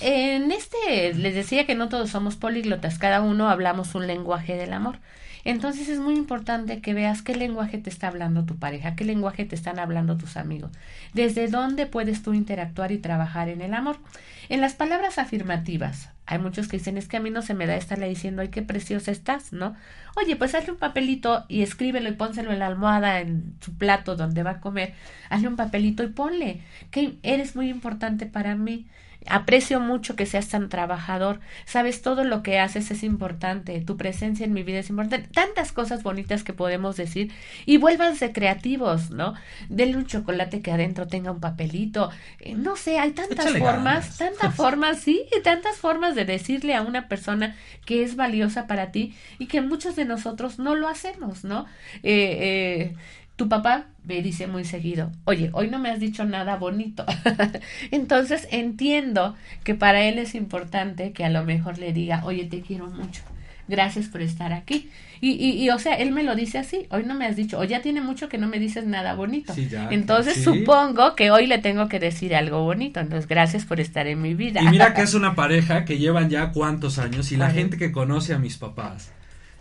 En este les decía que no todos somos políglotas, cada uno hablamos un lenguaje del amor. Entonces es muy importante que veas qué lenguaje te está hablando tu pareja, qué lenguaje te están hablando tus amigos, desde dónde puedes tú interactuar y trabajar en el amor. En las palabras afirmativas, hay muchos que dicen, es que a mí no se me da estarle diciendo, ay, qué preciosa estás, ¿no? Oye, pues hazle un papelito y escríbelo y pónselo en la almohada, en su plato donde va a comer. Hazle un papelito y ponle, que eres muy importante para mí. Aprecio mucho que seas tan trabajador. Sabes, todo lo que haces es importante. Tu presencia en mi vida es importante. Tantas cosas bonitas que podemos decir. Y vuélvanse creativos, ¿no? Denle un chocolate que adentro tenga un papelito. Eh, no sé, hay tantas Échale formas, tantas [laughs] formas, sí, tantas formas de decirle a una persona que es valiosa para ti y que muchos de nosotros no lo hacemos, ¿no? Eh, eh, tu papá me dice muy seguido, oye, hoy no me has dicho nada bonito. [laughs] Entonces entiendo que para él es importante que a lo mejor le diga, oye, te quiero mucho. Gracias por estar aquí. Y, y, y, o sea, él me lo dice así, hoy no me has dicho, o ya tiene mucho que no me dices nada bonito. Sí, ya, Entonces sí. supongo que hoy le tengo que decir algo bonito. Entonces, gracias por estar en mi vida. Y mira que es una pareja que llevan ya cuántos años y la gente que conoce a mis papás.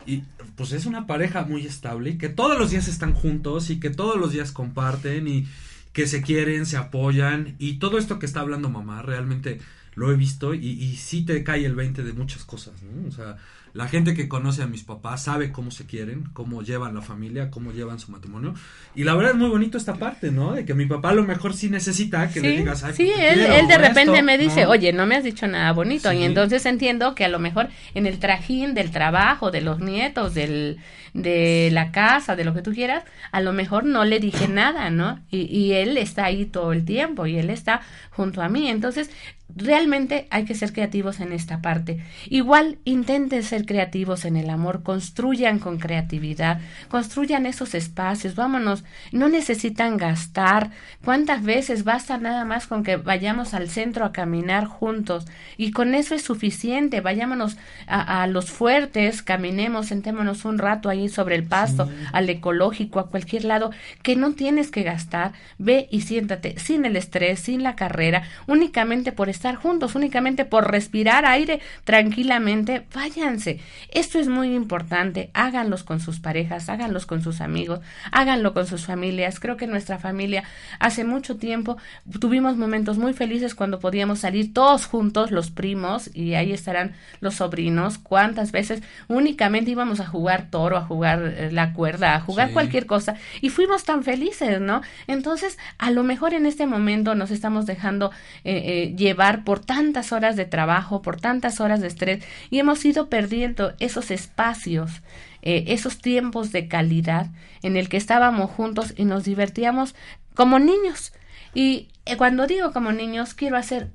Y pues es una pareja muy estable que todos los días están juntos y que todos los días comparten y que se quieren, se apoyan y todo esto que está hablando mamá realmente lo he visto y, y sí te cae el 20 de muchas cosas, ¿no? O sea, la gente que conoce a mis papás sabe cómo se quieren, cómo llevan la familia, cómo llevan su matrimonio. Y la verdad es muy bonito esta parte, ¿no? De que mi papá a lo mejor sí necesita que le digas, Ay, sí, pues, él, quiero", él de repente esto, me dice, ¿no? oye, no me has dicho nada bonito. Sí. Y entonces entiendo que a lo mejor en el trajín del trabajo, de los nietos, del, de la casa, de lo que tú quieras, a lo mejor no le dije nada, ¿no? Y, y él está ahí todo el tiempo y él está junto a mí. Entonces, realmente hay que ser creativos en esta parte. Igual intenten ser creativos en el amor, construyan con creatividad, construyan esos espacios, vámonos, no necesitan gastar. ¿Cuántas veces basta nada más con que vayamos al centro a caminar juntos? Y con eso es suficiente, vayámonos a, a los fuertes, caminemos, sentémonos un rato ahí sobre el pasto, al ecológico, a cualquier lado, que no tienes que gastar, ve y siéntate sin el estrés, sin la carrera, únicamente por estar juntos únicamente por respirar aire tranquilamente, váyanse. Esto es muy importante. Háganlos con sus parejas, háganlos con sus amigos, háganlo con sus familias. Creo que nuestra familia hace mucho tiempo tuvimos momentos muy felices cuando podíamos salir todos juntos, los primos, y ahí estarán los sobrinos. ¿Cuántas veces únicamente íbamos a jugar toro, a jugar eh, la cuerda, a jugar cualquier cosa? Y fuimos tan felices, ¿no? Entonces, a lo mejor en este momento nos estamos dejando eh, eh, llevar por tantas horas de trabajo, por tantas horas de estrés, y hemos ido perdiendo esos espacios. esos tiempos de calidad en el que estábamos juntos y nos divertíamos como niños. Y cuando digo como niños, quiero hacer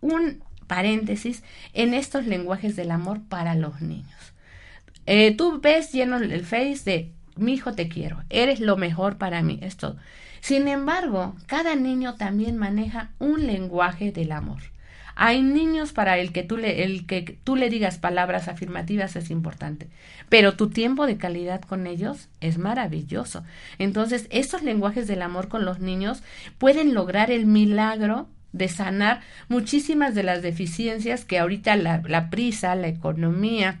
un paréntesis en estos lenguajes del amor para los niños. Eh, tú ves lleno el face de mi hijo te quiero, eres lo mejor para mí, es todo. Sin embargo, cada niño también maneja un lenguaje del amor. Hay niños para el que tú le, el que tú le digas palabras afirmativas es importante, pero tu tiempo de calidad con ellos es maravilloso. Entonces, estos lenguajes del amor con los niños pueden lograr el milagro de sanar muchísimas de las deficiencias que ahorita la, la prisa, la economía,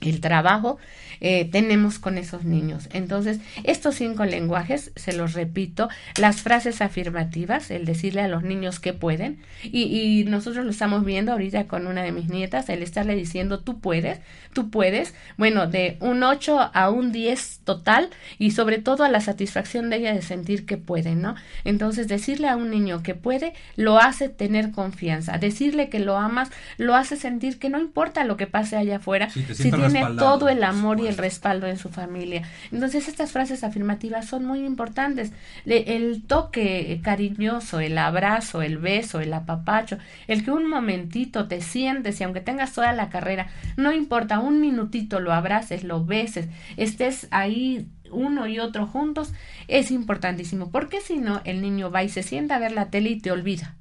el trabajo eh, tenemos con esos niños. Entonces, estos cinco lenguajes, se los repito, las frases afirmativas, el decirle a los niños que pueden, y, y, nosotros lo estamos viendo ahorita con una de mis nietas, el estarle diciendo tú puedes, tú puedes, bueno, de un 8 a un 10 total, y sobre todo a la satisfacción de ella de sentir que puede, ¿no? Entonces, decirle a un niño que puede, lo hace tener confianza, decirle que lo amas, lo hace sentir que no importa lo que pase allá afuera, si tiene todo el amor y el respaldo en su familia. Entonces estas frases afirmativas son muy importantes. el toque cariñoso, el abrazo, el beso, el apapacho, el que un momentito te sientes y aunque tengas toda la carrera, no importa, un minutito lo abraces, lo beses, estés ahí uno y otro juntos, es importantísimo, porque si no, el niño va y se sienta a ver la tele y te olvida.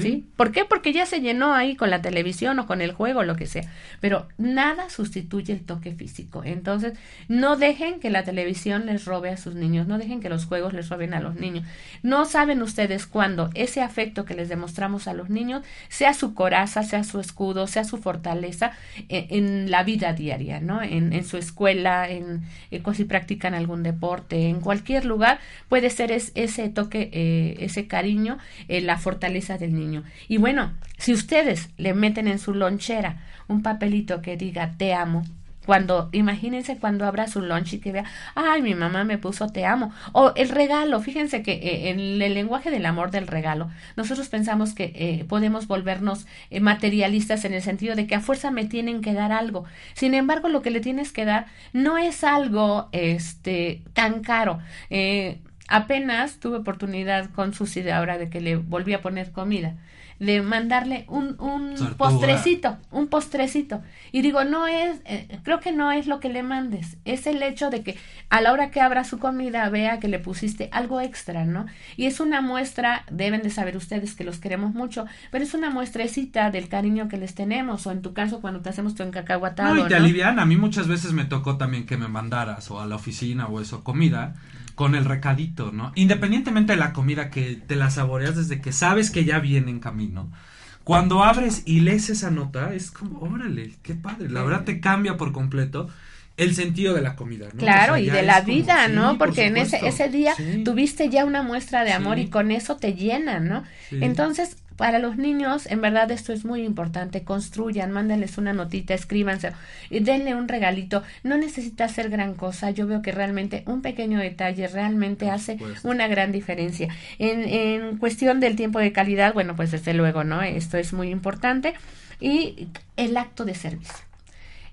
¿Sí? ¿Por qué? Porque ya se llenó ahí con la televisión o con el juego, lo que sea. Pero nada sustituye el toque físico. Entonces, no dejen que la televisión les robe a sus niños, no dejen que los juegos les roben a los niños. No saben ustedes cuándo ese afecto que les demostramos a los niños sea su coraza, sea su escudo, sea su fortaleza eh, en, la vida diaria, ¿no? En, en su escuela, en, eh, si practican algún deporte, en cualquier lugar, puede ser ese toque, eh, ese cariño, la fortaleza del niño. Y bueno, si ustedes le meten en su lonchera un papelito que diga te amo, cuando, imagínense cuando abra su lunch y que vea, ay, mi mamá me puso te amo. O el regalo, fíjense que eh, en el lenguaje del amor del regalo, nosotros pensamos que eh, podemos volvernos eh, materialistas en el sentido de que a fuerza me tienen que dar algo. Sin embargo, lo que le tienes que dar no es algo este, tan caro. Apenas tuve oportunidad con Susi de ahora de que le volví a poner comida, de mandarle un, un postrecito, un postrecito. Y digo, no es, eh, creo que no es lo que le mandes, es el hecho de que a la hora que abra su comida vea que le pusiste algo extra, ¿no? Y es una muestra, deben de saber ustedes que los queremos mucho, pero es una muestrecita del cariño que les tenemos, o en tu caso cuando te hacemos tu encacahuatado. No, y te alivian, a mí muchas veces me tocó también que me mandaras o a la oficina o eso, comida con el recadito, ¿no? Independientemente de la comida que te la saboreas desde que sabes que ya viene en camino. Cuando abres y lees esa nota, es como, órale, qué padre. La verdad te cambia por completo el sentido de la comida, ¿no? Claro, y de la vida, ¿no? Porque en ese, ese día tuviste ya una muestra de amor y con eso te llena, ¿no? Entonces, para los niños, en verdad esto es muy importante. Construyan, mándenles una notita, escríbanse y denle un regalito. No necesita hacer gran cosa. Yo veo que realmente un pequeño detalle realmente hace una gran diferencia. En, en cuestión del tiempo de calidad, bueno, pues desde luego, ¿no? Esto es muy importante. Y el acto de servicio.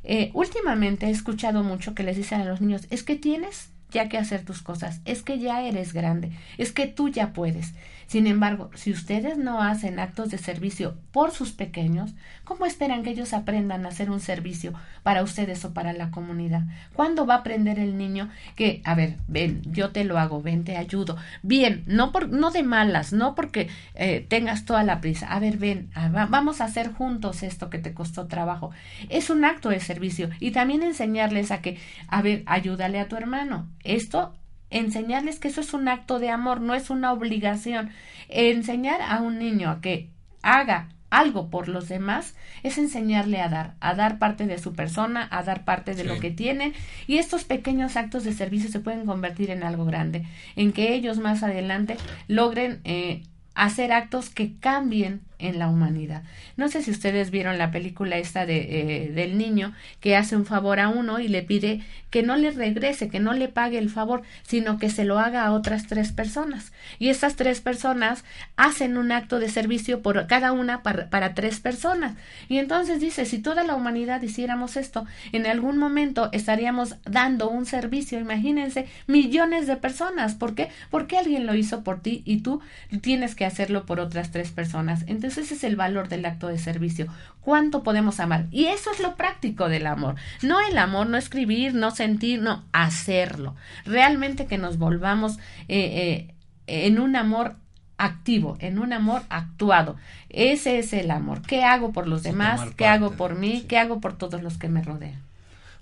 Eh, últimamente he escuchado mucho que les dicen a los niños, es que tienes ya que hacer tus cosas, es que ya eres grande, es que tú ya puedes. Sin embargo, si ustedes no hacen actos de servicio por sus pequeños, ¿cómo esperan que ellos aprendan a hacer un servicio para ustedes o para la comunidad? ¿Cuándo va a aprender el niño que, a ver, ven, yo te lo hago, ven, te ayudo? Bien, no, por, no de malas, no porque eh, tengas toda la prisa. A ver, ven, vamos a hacer juntos esto que te costó trabajo. Es un acto de servicio y también enseñarles a que, a ver, ayúdale a tu hermano. Esto enseñarles que eso es un acto de amor, no es una obligación. Enseñar a un niño a que haga algo por los demás es enseñarle a dar, a dar parte de su persona, a dar parte de lo que tienen y estos pequeños actos de servicio se pueden convertir en algo grande, en que ellos más adelante logren eh, hacer actos que cambien en la humanidad. No sé si ustedes vieron la película esta de, eh, del niño que hace un favor a uno y le pide que no le regrese, que no le pague el favor, sino que se lo haga a otras tres personas. Y estas tres personas hacen un acto de servicio por cada una para, para tres personas. Y entonces dice, si toda la humanidad hiciéramos esto, en algún momento estaríamos dando un servicio, imagínense, millones de personas. ¿Por qué? Porque alguien lo hizo por ti y tú tienes que hacerlo por otras tres personas. Entonces, ese es el valor del acto de servicio. ¿Cuánto podemos amar? Y eso es lo práctico del amor. No el amor, no escribir, no sentir, no, hacerlo. Realmente que nos volvamos eh, eh, en un amor activo, en un amor actuado. Ese es el amor. ¿Qué hago por los demás? ¿Qué hago por mí? ¿Qué hago por todos los que me rodean?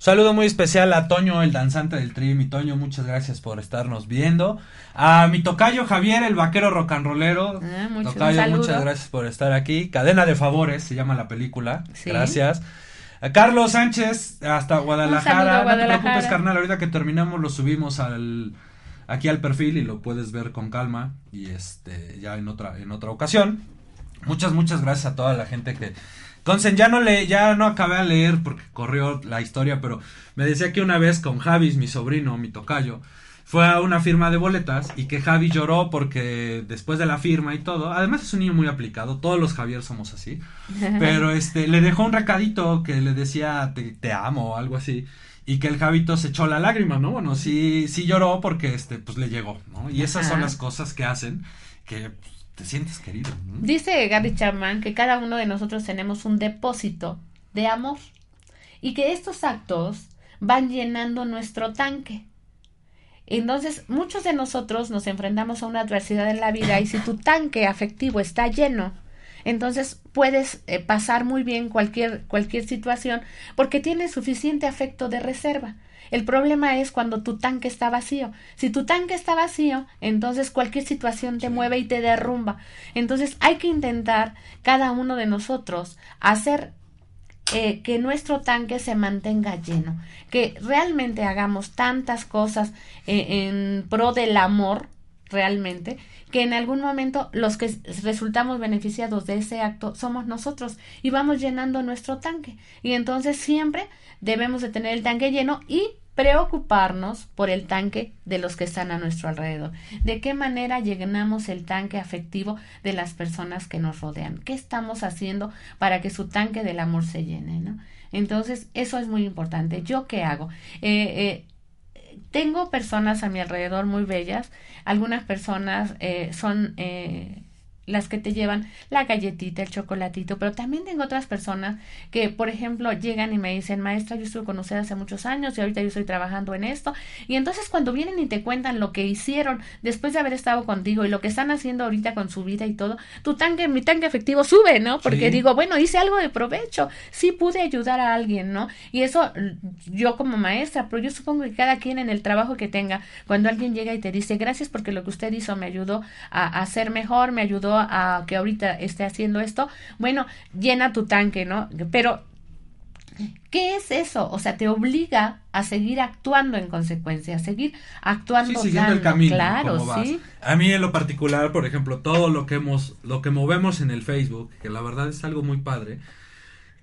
Saludo muy especial a Toño, el danzante del tri. Mi Toño, muchas gracias por estarnos viendo. A mi tocayo Javier, el vaquero rocanrolero. Ah, tocayo, muchas gracias por estar aquí. Cadena de favores, se llama la película. Gracias. A Carlos Sánchez, hasta Guadalajara. No te preocupes, carnal. Ahorita que terminamos lo subimos al aquí al perfil y lo puedes ver con calma y este ya en otra en otra ocasión. Muchas muchas gracias a toda la gente que Consen, ya no le, ya no acabé a leer porque corrió la historia, pero me decía que una vez con Javis, mi sobrino, mi tocayo, fue a una firma de boletas y que Javi lloró porque después de la firma y todo, además es un niño muy aplicado, todos los Javier somos así, [laughs] pero este, le dejó un recadito que le decía te, te amo o algo así y que el Javito se echó la lágrima, ¿no? Bueno, sí, sí lloró porque este, pues le llegó, ¿no? Y esas son las cosas que hacen que te sientes querido. Dice Gary Chapman que cada uno de nosotros tenemos un depósito de amor y que estos actos van llenando nuestro tanque. Entonces, muchos de nosotros nos enfrentamos a una adversidad en la vida y si tu tanque afectivo está lleno, entonces puedes eh, pasar muy bien cualquier, cualquier situación porque tienes suficiente afecto de reserva. El problema es cuando tu tanque está vacío. Si tu tanque está vacío, entonces cualquier situación te mueve y te derrumba. Entonces hay que intentar cada uno de nosotros hacer eh, que nuestro tanque se mantenga lleno, que realmente hagamos tantas cosas eh, en pro del amor, realmente, que en algún momento los que resultamos beneficiados de ese acto somos nosotros y vamos llenando nuestro tanque. Y entonces siempre debemos de tener el tanque lleno y preocuparnos por el tanque de los que están a nuestro alrededor. ¿De qué manera llenamos el tanque afectivo de las personas que nos rodean? ¿Qué estamos haciendo para que su tanque del amor se llene? ¿no? Entonces, eso es muy importante. ¿Yo qué hago? Eh, eh, tengo personas a mi alrededor muy bellas. Algunas personas eh, son las que te llevan la galletita, el chocolatito, pero también tengo otras personas que, por ejemplo, llegan y me dicen, maestra, yo estuve con usted hace muchos años y ahorita yo estoy trabajando en esto. Y entonces cuando vienen y te cuentan lo que hicieron después de haber estado contigo y lo que están haciendo ahorita con su vida y todo, tu tanque, mi tanque efectivo sube, ¿no? Porque digo, bueno, hice algo de provecho, sí pude ayudar a alguien, ¿no? Y eso yo como maestra, pero yo supongo que cada quien en el trabajo que tenga, cuando alguien llega y te dice, gracias porque lo que usted hizo me ayudó a, a ser mejor, me ayudó a que ahorita esté haciendo esto, bueno, llena tu tanque, ¿no? Pero ¿Qué es eso? O sea, te obliga a seguir actuando en consecuencia, a seguir actuando sí, siguiendo el camino. Claro, sí. A mí en lo particular, por ejemplo, todo lo que hemos, lo que movemos en el Facebook, que la verdad es algo muy padre,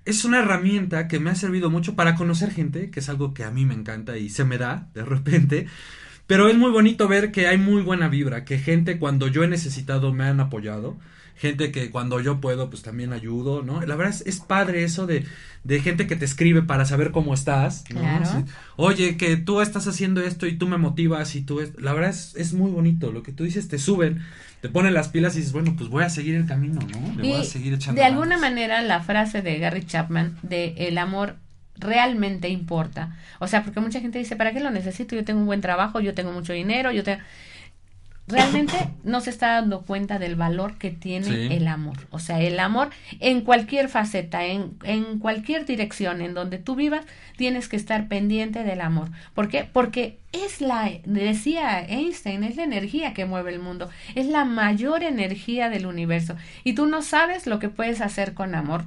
es una herramienta que me ha servido mucho para conocer gente, que es algo que a mí me encanta y se me da de repente. Pero es muy bonito ver que hay muy buena vibra, que gente cuando yo he necesitado me han apoyado, gente que cuando yo puedo pues también ayudo, ¿no? La verdad es, padre eso de, de, gente que te escribe para saber cómo estás, ¿no? Oye, que tú estás haciendo esto y tú me motivas y tú... Es, la verdad es, es muy bonito, lo que tú dices te suben, te ponen las pilas y dices, bueno, pues voy a seguir el camino, ¿no? Le voy a seguir echando De alguna manera la frase de Gary Chapman de el amor realmente importa. O sea, porque mucha gente dice, ¿para qué lo necesito? Yo tengo un buen trabajo, yo tengo mucho dinero, yo tengo... realmente [laughs] no se está dando cuenta del valor que tiene Sí. el amor. O sea, el amor en cualquier faceta, en, en cualquier dirección en donde tú vivas, tienes que estar pendiente del amor. ¿Por qué? Porque es la, decía Einstein, es la energía que mueve el mundo, es la mayor energía del universo. Y tú no sabes lo que puedes hacer con amor.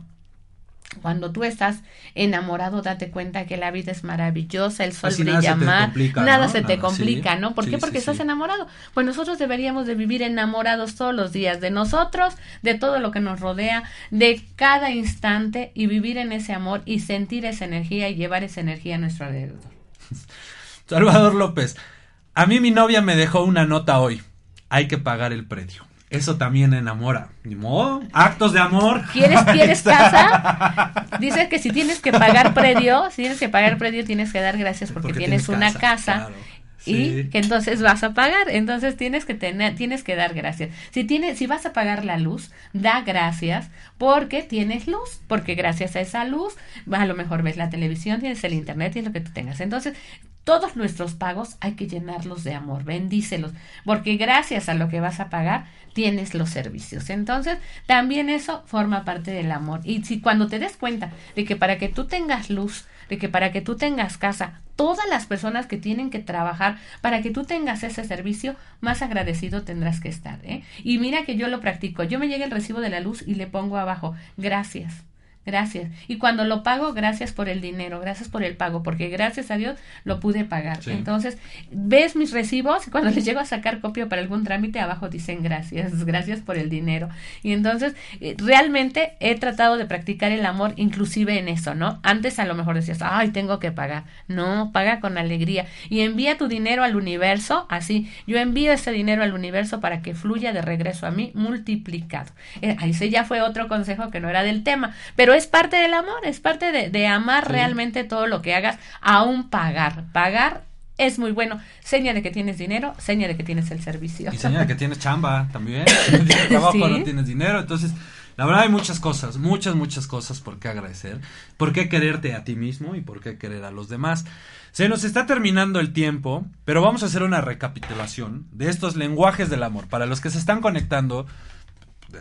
Cuando tú estás enamorado, date cuenta que la vida es maravillosa, el sol Así nada brilla se te más, complica, nada ¿no? se te Nada, complica, sí. ¿no? ¿Por Sí, qué? sí, Porque estás enamorado. Pues nosotros deberíamos de vivir enamorados todos los días de nosotros, de todo lo que nos rodea, de cada instante y vivir en ese amor y sentir esa energía y llevar esa energía a nuestro alrededor. Salvador López. A mí mi novia me dejó una nota hoy. Hay que pagar el predio. Eso también enamora. Ni modo. Actos de amor. ¿Quieres, quieres casa? Dice que si tienes que pagar predio, si tienes que pagar predio, tienes que dar gracias porque, Porque tienes, tienes una casa, casa. claro. Y que entonces vas a pagar, entonces tienes que tener, tienes que dar gracias. Si tienes, si vas a pagar la luz, da gracias porque tienes luz, porque gracias a esa luz, a lo mejor ves la televisión, tienes el internet, tienes lo que tú tengas. Entonces, todos nuestros pagos hay que llenarlos de amor, bendícelos, porque gracias a lo que vas a pagar tienes los servicios. Entonces, también eso forma parte del amor. Y si cuando te des cuenta de que para que tú tengas luz, de que para que tú tengas casa, todas las personas que tienen que trabajar para que tú tengas ese servicio, más agradecido tendrás que estar. ¿eh? Y mira que yo lo practico. Yo me llega el recibo de la luz y le pongo abajo, gracias. Gracias. Y cuando lo pago, gracias por el dinero, gracias por el pago, porque gracias a Dios lo pude pagar. Sí. Entonces, ves mis recibos y [laughs] cuando les llego a sacar copia para algún trámite, abajo dicen gracias, [laughs] gracias por el dinero. Y entonces, eh, realmente he tratado de practicar el amor inclusive en eso, ¿no? Antes a lo mejor decías, ay, tengo que pagar. No, paga con alegría. Y envía tu dinero al universo, así. Yo envío ese dinero al universo para que fluya de regreso a mí multiplicado. Eh, ahí sí ya fue otro consejo que no era del tema, pero es parte del amor, es parte de, de amar Sí. realmente todo lo que hagas, aún pagar. Pagar es muy bueno. Seña de que tienes dinero, seña de que tienes el servicio. Y señala que tienes chamba también. [laughs] Si no tienes trabajo, Sí. no tienes dinero. Entonces, la verdad hay muchas cosas, muchas, muchas cosas por qué agradecer. Por qué quererte a ti mismo y por qué querer a los demás. Se nos está terminando el tiempo, pero vamos a hacer una recapitulación de estos lenguajes del amor. Para los que se están conectando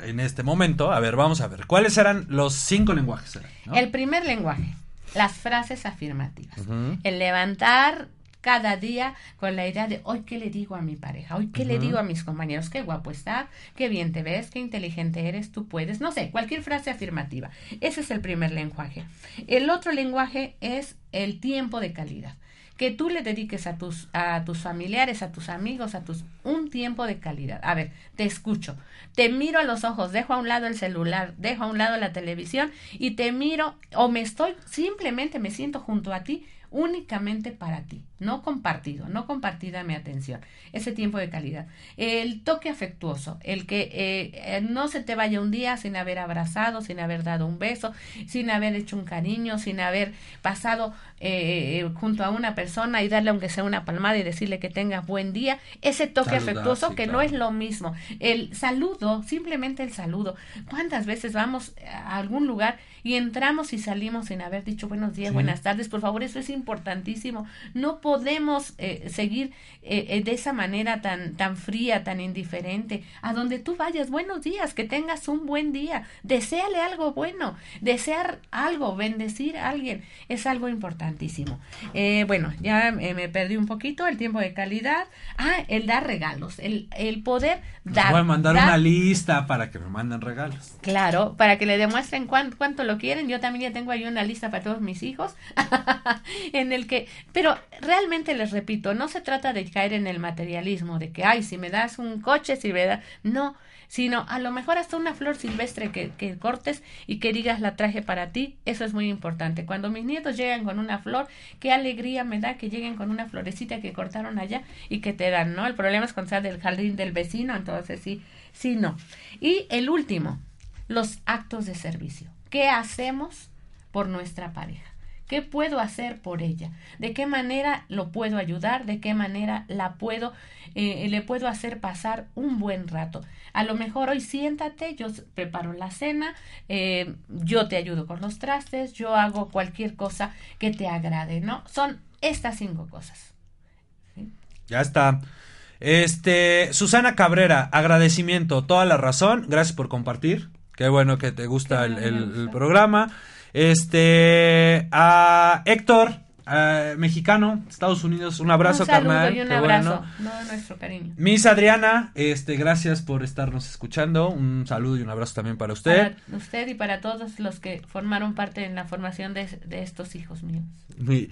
en este momento, a ver, vamos a ver. ¿Cuáles eran los cinco lenguajes? Eran, no? El primer lenguaje, las frases afirmativas. El levantar cada día con la idea de hoy qué le digo a mi pareja, hoy qué le digo a mis compañeros, qué guapo está, qué bien te ves, qué inteligente eres, tú puedes, no sé, cualquier frase afirmativa. Ese es el primer lenguaje. El otro lenguaje es el tiempo de calidad. Que tú le dediques a tus, a tus familiares, a tus amigos, a tus un tiempo de calidad. A ver, te escucho, te miro a los ojos, dejo a un lado el celular, dejo a un lado la televisión y te miro o me estoy, simplemente me siento junto a ti únicamente para ti, no compartido, no compartida mi atención, ese tiempo de calidad. El toque afectuoso, el que eh, eh, no se te vaya un día sin haber abrazado, sin haber dado un beso, sin haber hecho un cariño, sin haber pasado eh, junto a una persona y darle aunque sea una palmada y decirle que tenga buen día, ese toque Saludar, afectuoso sí, que no es lo mismo. El saludo, simplemente el saludo. ¿Cuántas veces vamos a algún lugar y entramos y salimos sin haber dicho buenos días, Sí. buenas tardes? Por favor, eso es importantísimo. No podemos eh, seguir eh, eh, de esa manera tan, tan fría, tan indiferente. A donde tú vayas, buenos días, que tengas un buen día. Deseale algo bueno, desear algo, bendecir a alguien, es algo importantísimo. Eh, bueno, ya eh, me perdí un poquito el tiempo de calidad. Ah, el dar regalos, el, el poder dar. voy a mandar dar- una lista para que me manden regalos. Claro, para que le demuestren cuán- cuánto lo quieren. Yo también ya tengo ahí una lista para todos mis hijos. [laughs] en el que, pero realmente les repito, no se trata de caer en el materialismo, de que, ay, si me das un coche, si me das. No, sino a lo mejor hasta una flor silvestre que, que cortes y que digas la traje para ti. Eso es muy importante. Cuando mis nietos llegan con una flor, qué alegría me da que lleguen con una florecita que cortaron allá y que te dan, ¿no? El problema es cuando sea del jardín del vecino, entonces sí, sí, no. Y el último, los actos de servicio. ¿Qué hacemos por nuestra pareja? ¿Qué puedo hacer por ella? ¿De qué manera lo puedo ayudar? ¿De qué manera la puedo, eh, le puedo hacer pasar un buen rato? A lo mejor hoy siéntate, yo preparo la cena, eh, yo te ayudo con los trastes, yo hago cualquier cosa que te agrade, ¿no? Son estas cinco cosas. Ya está. Este, Susana Cabrera, agradecimiento, toda la razón, gracias por compartir. Qué bueno que te gusta el, el- el programa. Este, a Héctor, eh, mexicano, Estados Unidos, un abrazo, un saludo carnal. y un abrazo. bueno. No, nuestro cariño. Miss Adriana, este, gracias por estarnos escuchando. Un saludo y un abrazo también para usted. Para usted y para todos los que formaron parte en la formación de, de estos hijos míos. Mi-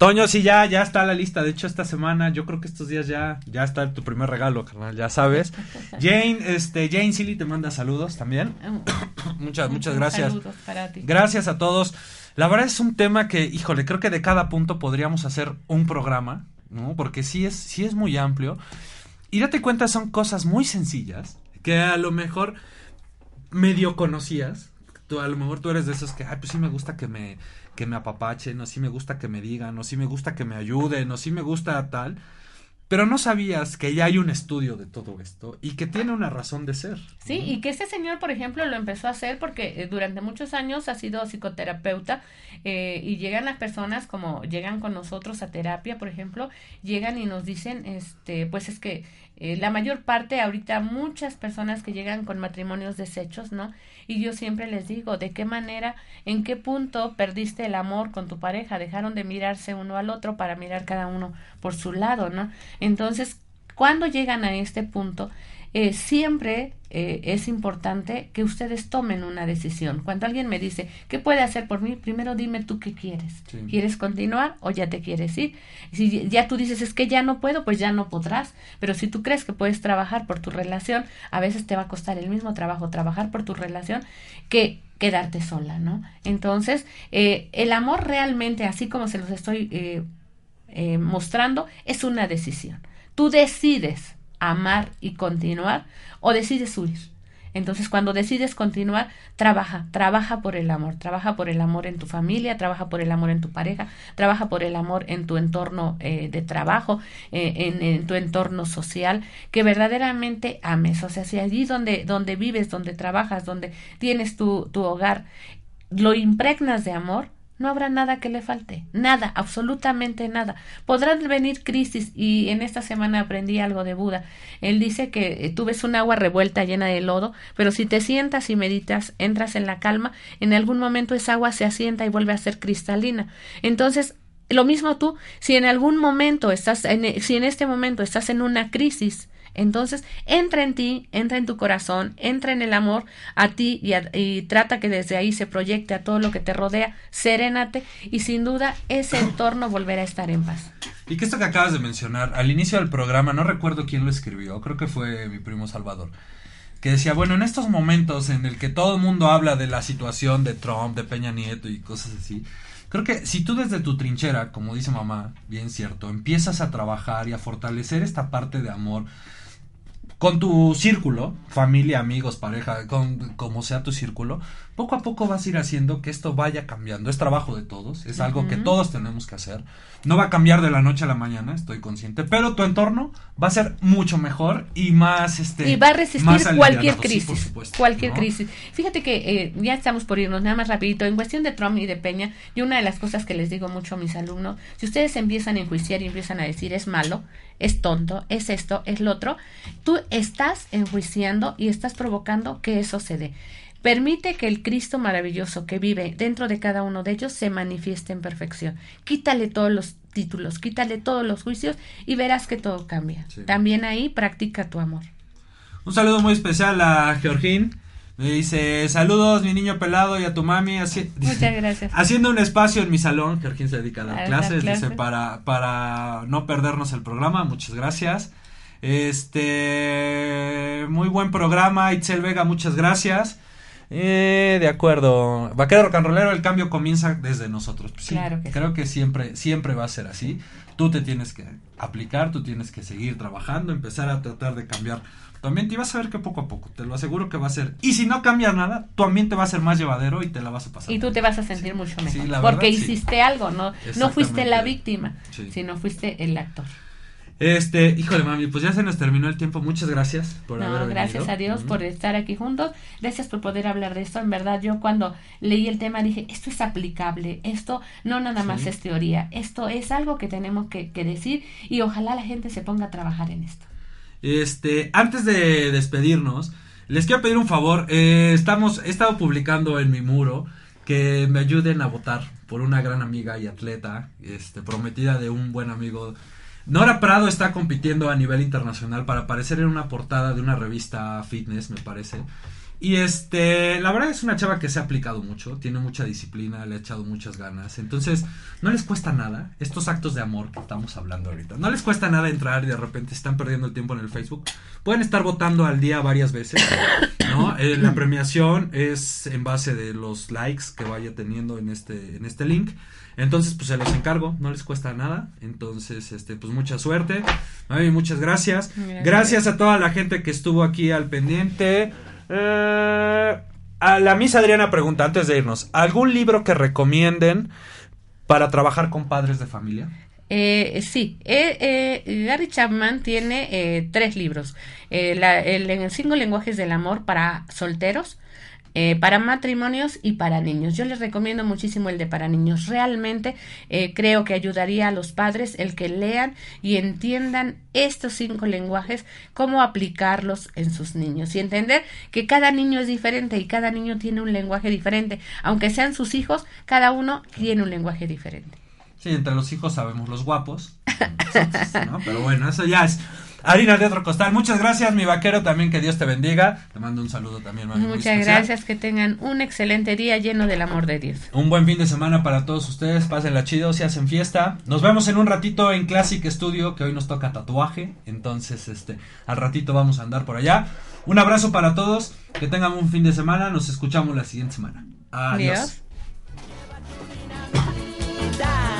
Toño, sí, ya, ya está la lista. De hecho, esta semana, yo creo que estos días ya, ya está tu primer regalo, carnal, ya sabes. [laughs] Jane, este, Jane Silly te manda saludos también. Un- [coughs] Muchas, muchas gracias. Saludos para ti. Gracias a todos. La verdad es un tema que, híjole, creo que de cada punto podríamos hacer un programa, ¿no? Porque sí es, sí es muy amplio. Y date cuenta, son cosas muy sencillas que a lo mejor medio conocías. Tú, a lo mejor tú eres de esos que, ay, pues sí me gusta que me, que me apapachen, o sí me gusta que me digan, o sí me gusta que me ayuden, o sí me gusta tal. Pero no sabías que ya hay un estudio de todo esto y que tiene una razón de ser. Sí, y que este señor, por ejemplo, lo empezó a hacer porque eh, durante muchos años ha sido psicoterapeuta eh, y llegan las personas como llegan con nosotros a terapia, por ejemplo, llegan y nos dicen, este, pues es que eh, la mayor parte ahorita muchas personas que llegan con matrimonios deshechos, ¿no? Y yo siempre les digo, ¿de qué manera, en qué punto perdiste el amor con tu pareja? Dejaron de mirarse uno al otro para mirar cada uno por su lado, ¿no? Entonces, cuando llegan a este punto, eh, siempre eh, es importante que ustedes tomen una decisión. Cuando alguien me dice, ¿qué puede hacer por mí? Primero dime tú qué quieres. Sí. ¿Quieres continuar o ya te quieres ir? Si ya tú dices, es que ya no puedo, pues ya no podrás. Pero si tú crees que puedes trabajar por tu relación, a veces te va a costar el mismo trabajo trabajar por tu relación que quedarte sola, ¿no? Entonces, eh, el amor realmente, así como se los estoy eh, eh, mostrando, es una decisión. Tú decides amar y continuar o decides huir. Entonces, cuando decides continuar, trabaja, trabaja por el amor, trabaja por el amor en tu familia, trabaja por el amor en tu pareja, trabaja por el amor en tu entorno eh, de trabajo, eh, en, en tu entorno social, que verdaderamente ames. O sea, si allí donde, donde vives, donde trabajas, donde tienes tu, tu hogar, lo impregnas de amor, no habrá nada que le falte, nada, absolutamente nada. Podrán venir crisis y en esta semana aprendí algo de Buda. Él dice que eh, tú ves un agua revuelta llena de lodo, pero si te sientas y meditas, entras en la calma, en algún momento esa agua se asienta y vuelve a ser cristalina. Entonces, lo mismo tú, si en algún momento estás, en, si en este momento estás en una crisis, entonces, entra en ti, entra en tu corazón, entra en el amor a ti y, a- y trata que desde ahí se proyecte a todo lo que te rodea, serénate y sin duda ese [coughs] entorno volverá a estar en paz. Y que esto que acabas de mencionar, al inicio del programa, no recuerdo quién lo escribió, creo que fue mi primo Salvador, que decía, bueno, en estos momentos en el que todo el mundo habla de la situación de Trump, de Peña Nieto y cosas así, creo que si tú desde tu trinchera, como dice mamá, bien cierto, empiezas a trabajar y a fortalecer esta parte de amor, con tu círculo, familia, amigos, pareja, con como sea tu círculo, poco a poco vas a ir haciendo que esto vaya cambiando. Es trabajo de todos, es algo que todos tenemos que hacer. No va a cambiar de la noche a la mañana, estoy consciente, pero tu entorno va a ser mucho mejor y más este y va a resistir cualquier Sí, crisis, por supuesto, cualquier ¿no? crisis. Fíjate que eh, ya estamos por irnos, nada más rapidito, en cuestión de Trump y de Peña, y una de las cosas que les digo mucho a mis alumnos, si ustedes empiezan a enjuiciar y empiezan a decir es malo, es tonto, es esto, es lo otro, tú estás enjuiciando y estás provocando que eso se dé. Permite que el Cristo maravilloso que vive dentro de cada uno de ellos se manifieste en perfección. Quítale todos los títulos, quítale todos los juicios y verás que todo cambia. Sí. También ahí practica tu amor. Un saludo muy especial a Georgín. Me dice, saludos mi niño pelado y a tu mami. Así, Muchas gracias. Haciendo un espacio en mi salón, Georgín se dedica a dar A clases, dice, para, para no perdernos el programa, muchas gracias. Este, muy buen programa, Itzel Vega, muchas gracias. Eh, de acuerdo. Vaquero rollero, el cambio comienza desde nosotros. Sí, Claro que creo que siempre, siempre va a ser así. Tú te tienes que aplicar, tú tienes que seguir trabajando, empezar a tratar de cambiar tu ambiente y vas a ver que poco a poco, te lo aseguro que va a ser. Y si no cambias nada, tu ambiente va a ser más llevadero y te la vas a pasar. Y tú te vas a sentir mucho mejor. Sí, la porque verdad, hiciste algo, no, no fuiste la víctima, sino fuiste el actor. Este, híjole mami, pues ya se nos terminó el tiempo. Muchas gracias por haber No, venido. gracias a Dios por estar aquí juntos. Gracias por poder hablar de esto. En verdad, yo cuando leí el tema dije, esto es aplicable. Esto no nada más es teoría. Esto es algo que tenemos que, que decir y ojalá la gente se ponga a trabajar en esto. Este, antes de despedirnos, les quiero pedir un favor. Eh, estamos, he estado publicando en mi muro que me ayuden a votar por una gran amiga y atleta, este, prometida de un buen amigo. Nora Prado está compitiendo a nivel internacional para aparecer en una portada de una revista fitness, me parece. Y este, la verdad es una chava que se ha aplicado mucho, tiene mucha disciplina, le ha echado muchas ganas. Entonces, no les cuesta nada estos actos de amor que estamos hablando ahorita. No les cuesta nada entrar y de repente están perdiendo el tiempo en el Facebook. Pueden estar votando al día varias veces, ¿no? [laughs] Eh, la premiación es en base de los likes que vaya teniendo en este en este link. Entonces, pues se los encargo, no les cuesta nada. Entonces, este, pues mucha suerte. Ay, muchas gracias. Gracias. Gracias a toda la gente que estuvo aquí al pendiente. Eh, a la Miss Adriana pregunta, antes de irnos, ¿algún libro que recomienden para trabajar con padres de familia? Eh, sí, eh, eh, Gary Chapman tiene eh, tres libros. Eh, la- el, cinco lenguajes del amor para solteros, eh, para matrimonios y para niños. Yo les recomiendo muchísimo el de para niños. Realmente eh, creo que ayudaría a los padres el que lean y entiendan estos cinco lenguajes, cómo aplicarlos en sus niños y entender que cada niño es diferente y cada niño tiene un lenguaje diferente. Aunque sean sus hijos, cada uno tiene un lenguaje diferente. Sí, entre los hijos sabemos los guapos. [laughs] Pero bueno, eso ya es harina de otro costal. Muchas gracias, mi vaquero, también que Dios te bendiga. Te mando un saludo también, mami, Muchas gracias, que tengan un excelente día lleno del amor de Dios. Un buen fin de semana para todos ustedes. Pásenla chido, si hacen fiesta. Nos vemos en un ratito en Classic Studio, que hoy nos toca tatuaje. Entonces, este, al ratito vamos a andar por allá. Un abrazo para todos. Que tengan un fin de semana. Nos escuchamos la siguiente semana. Adiós. Adiós.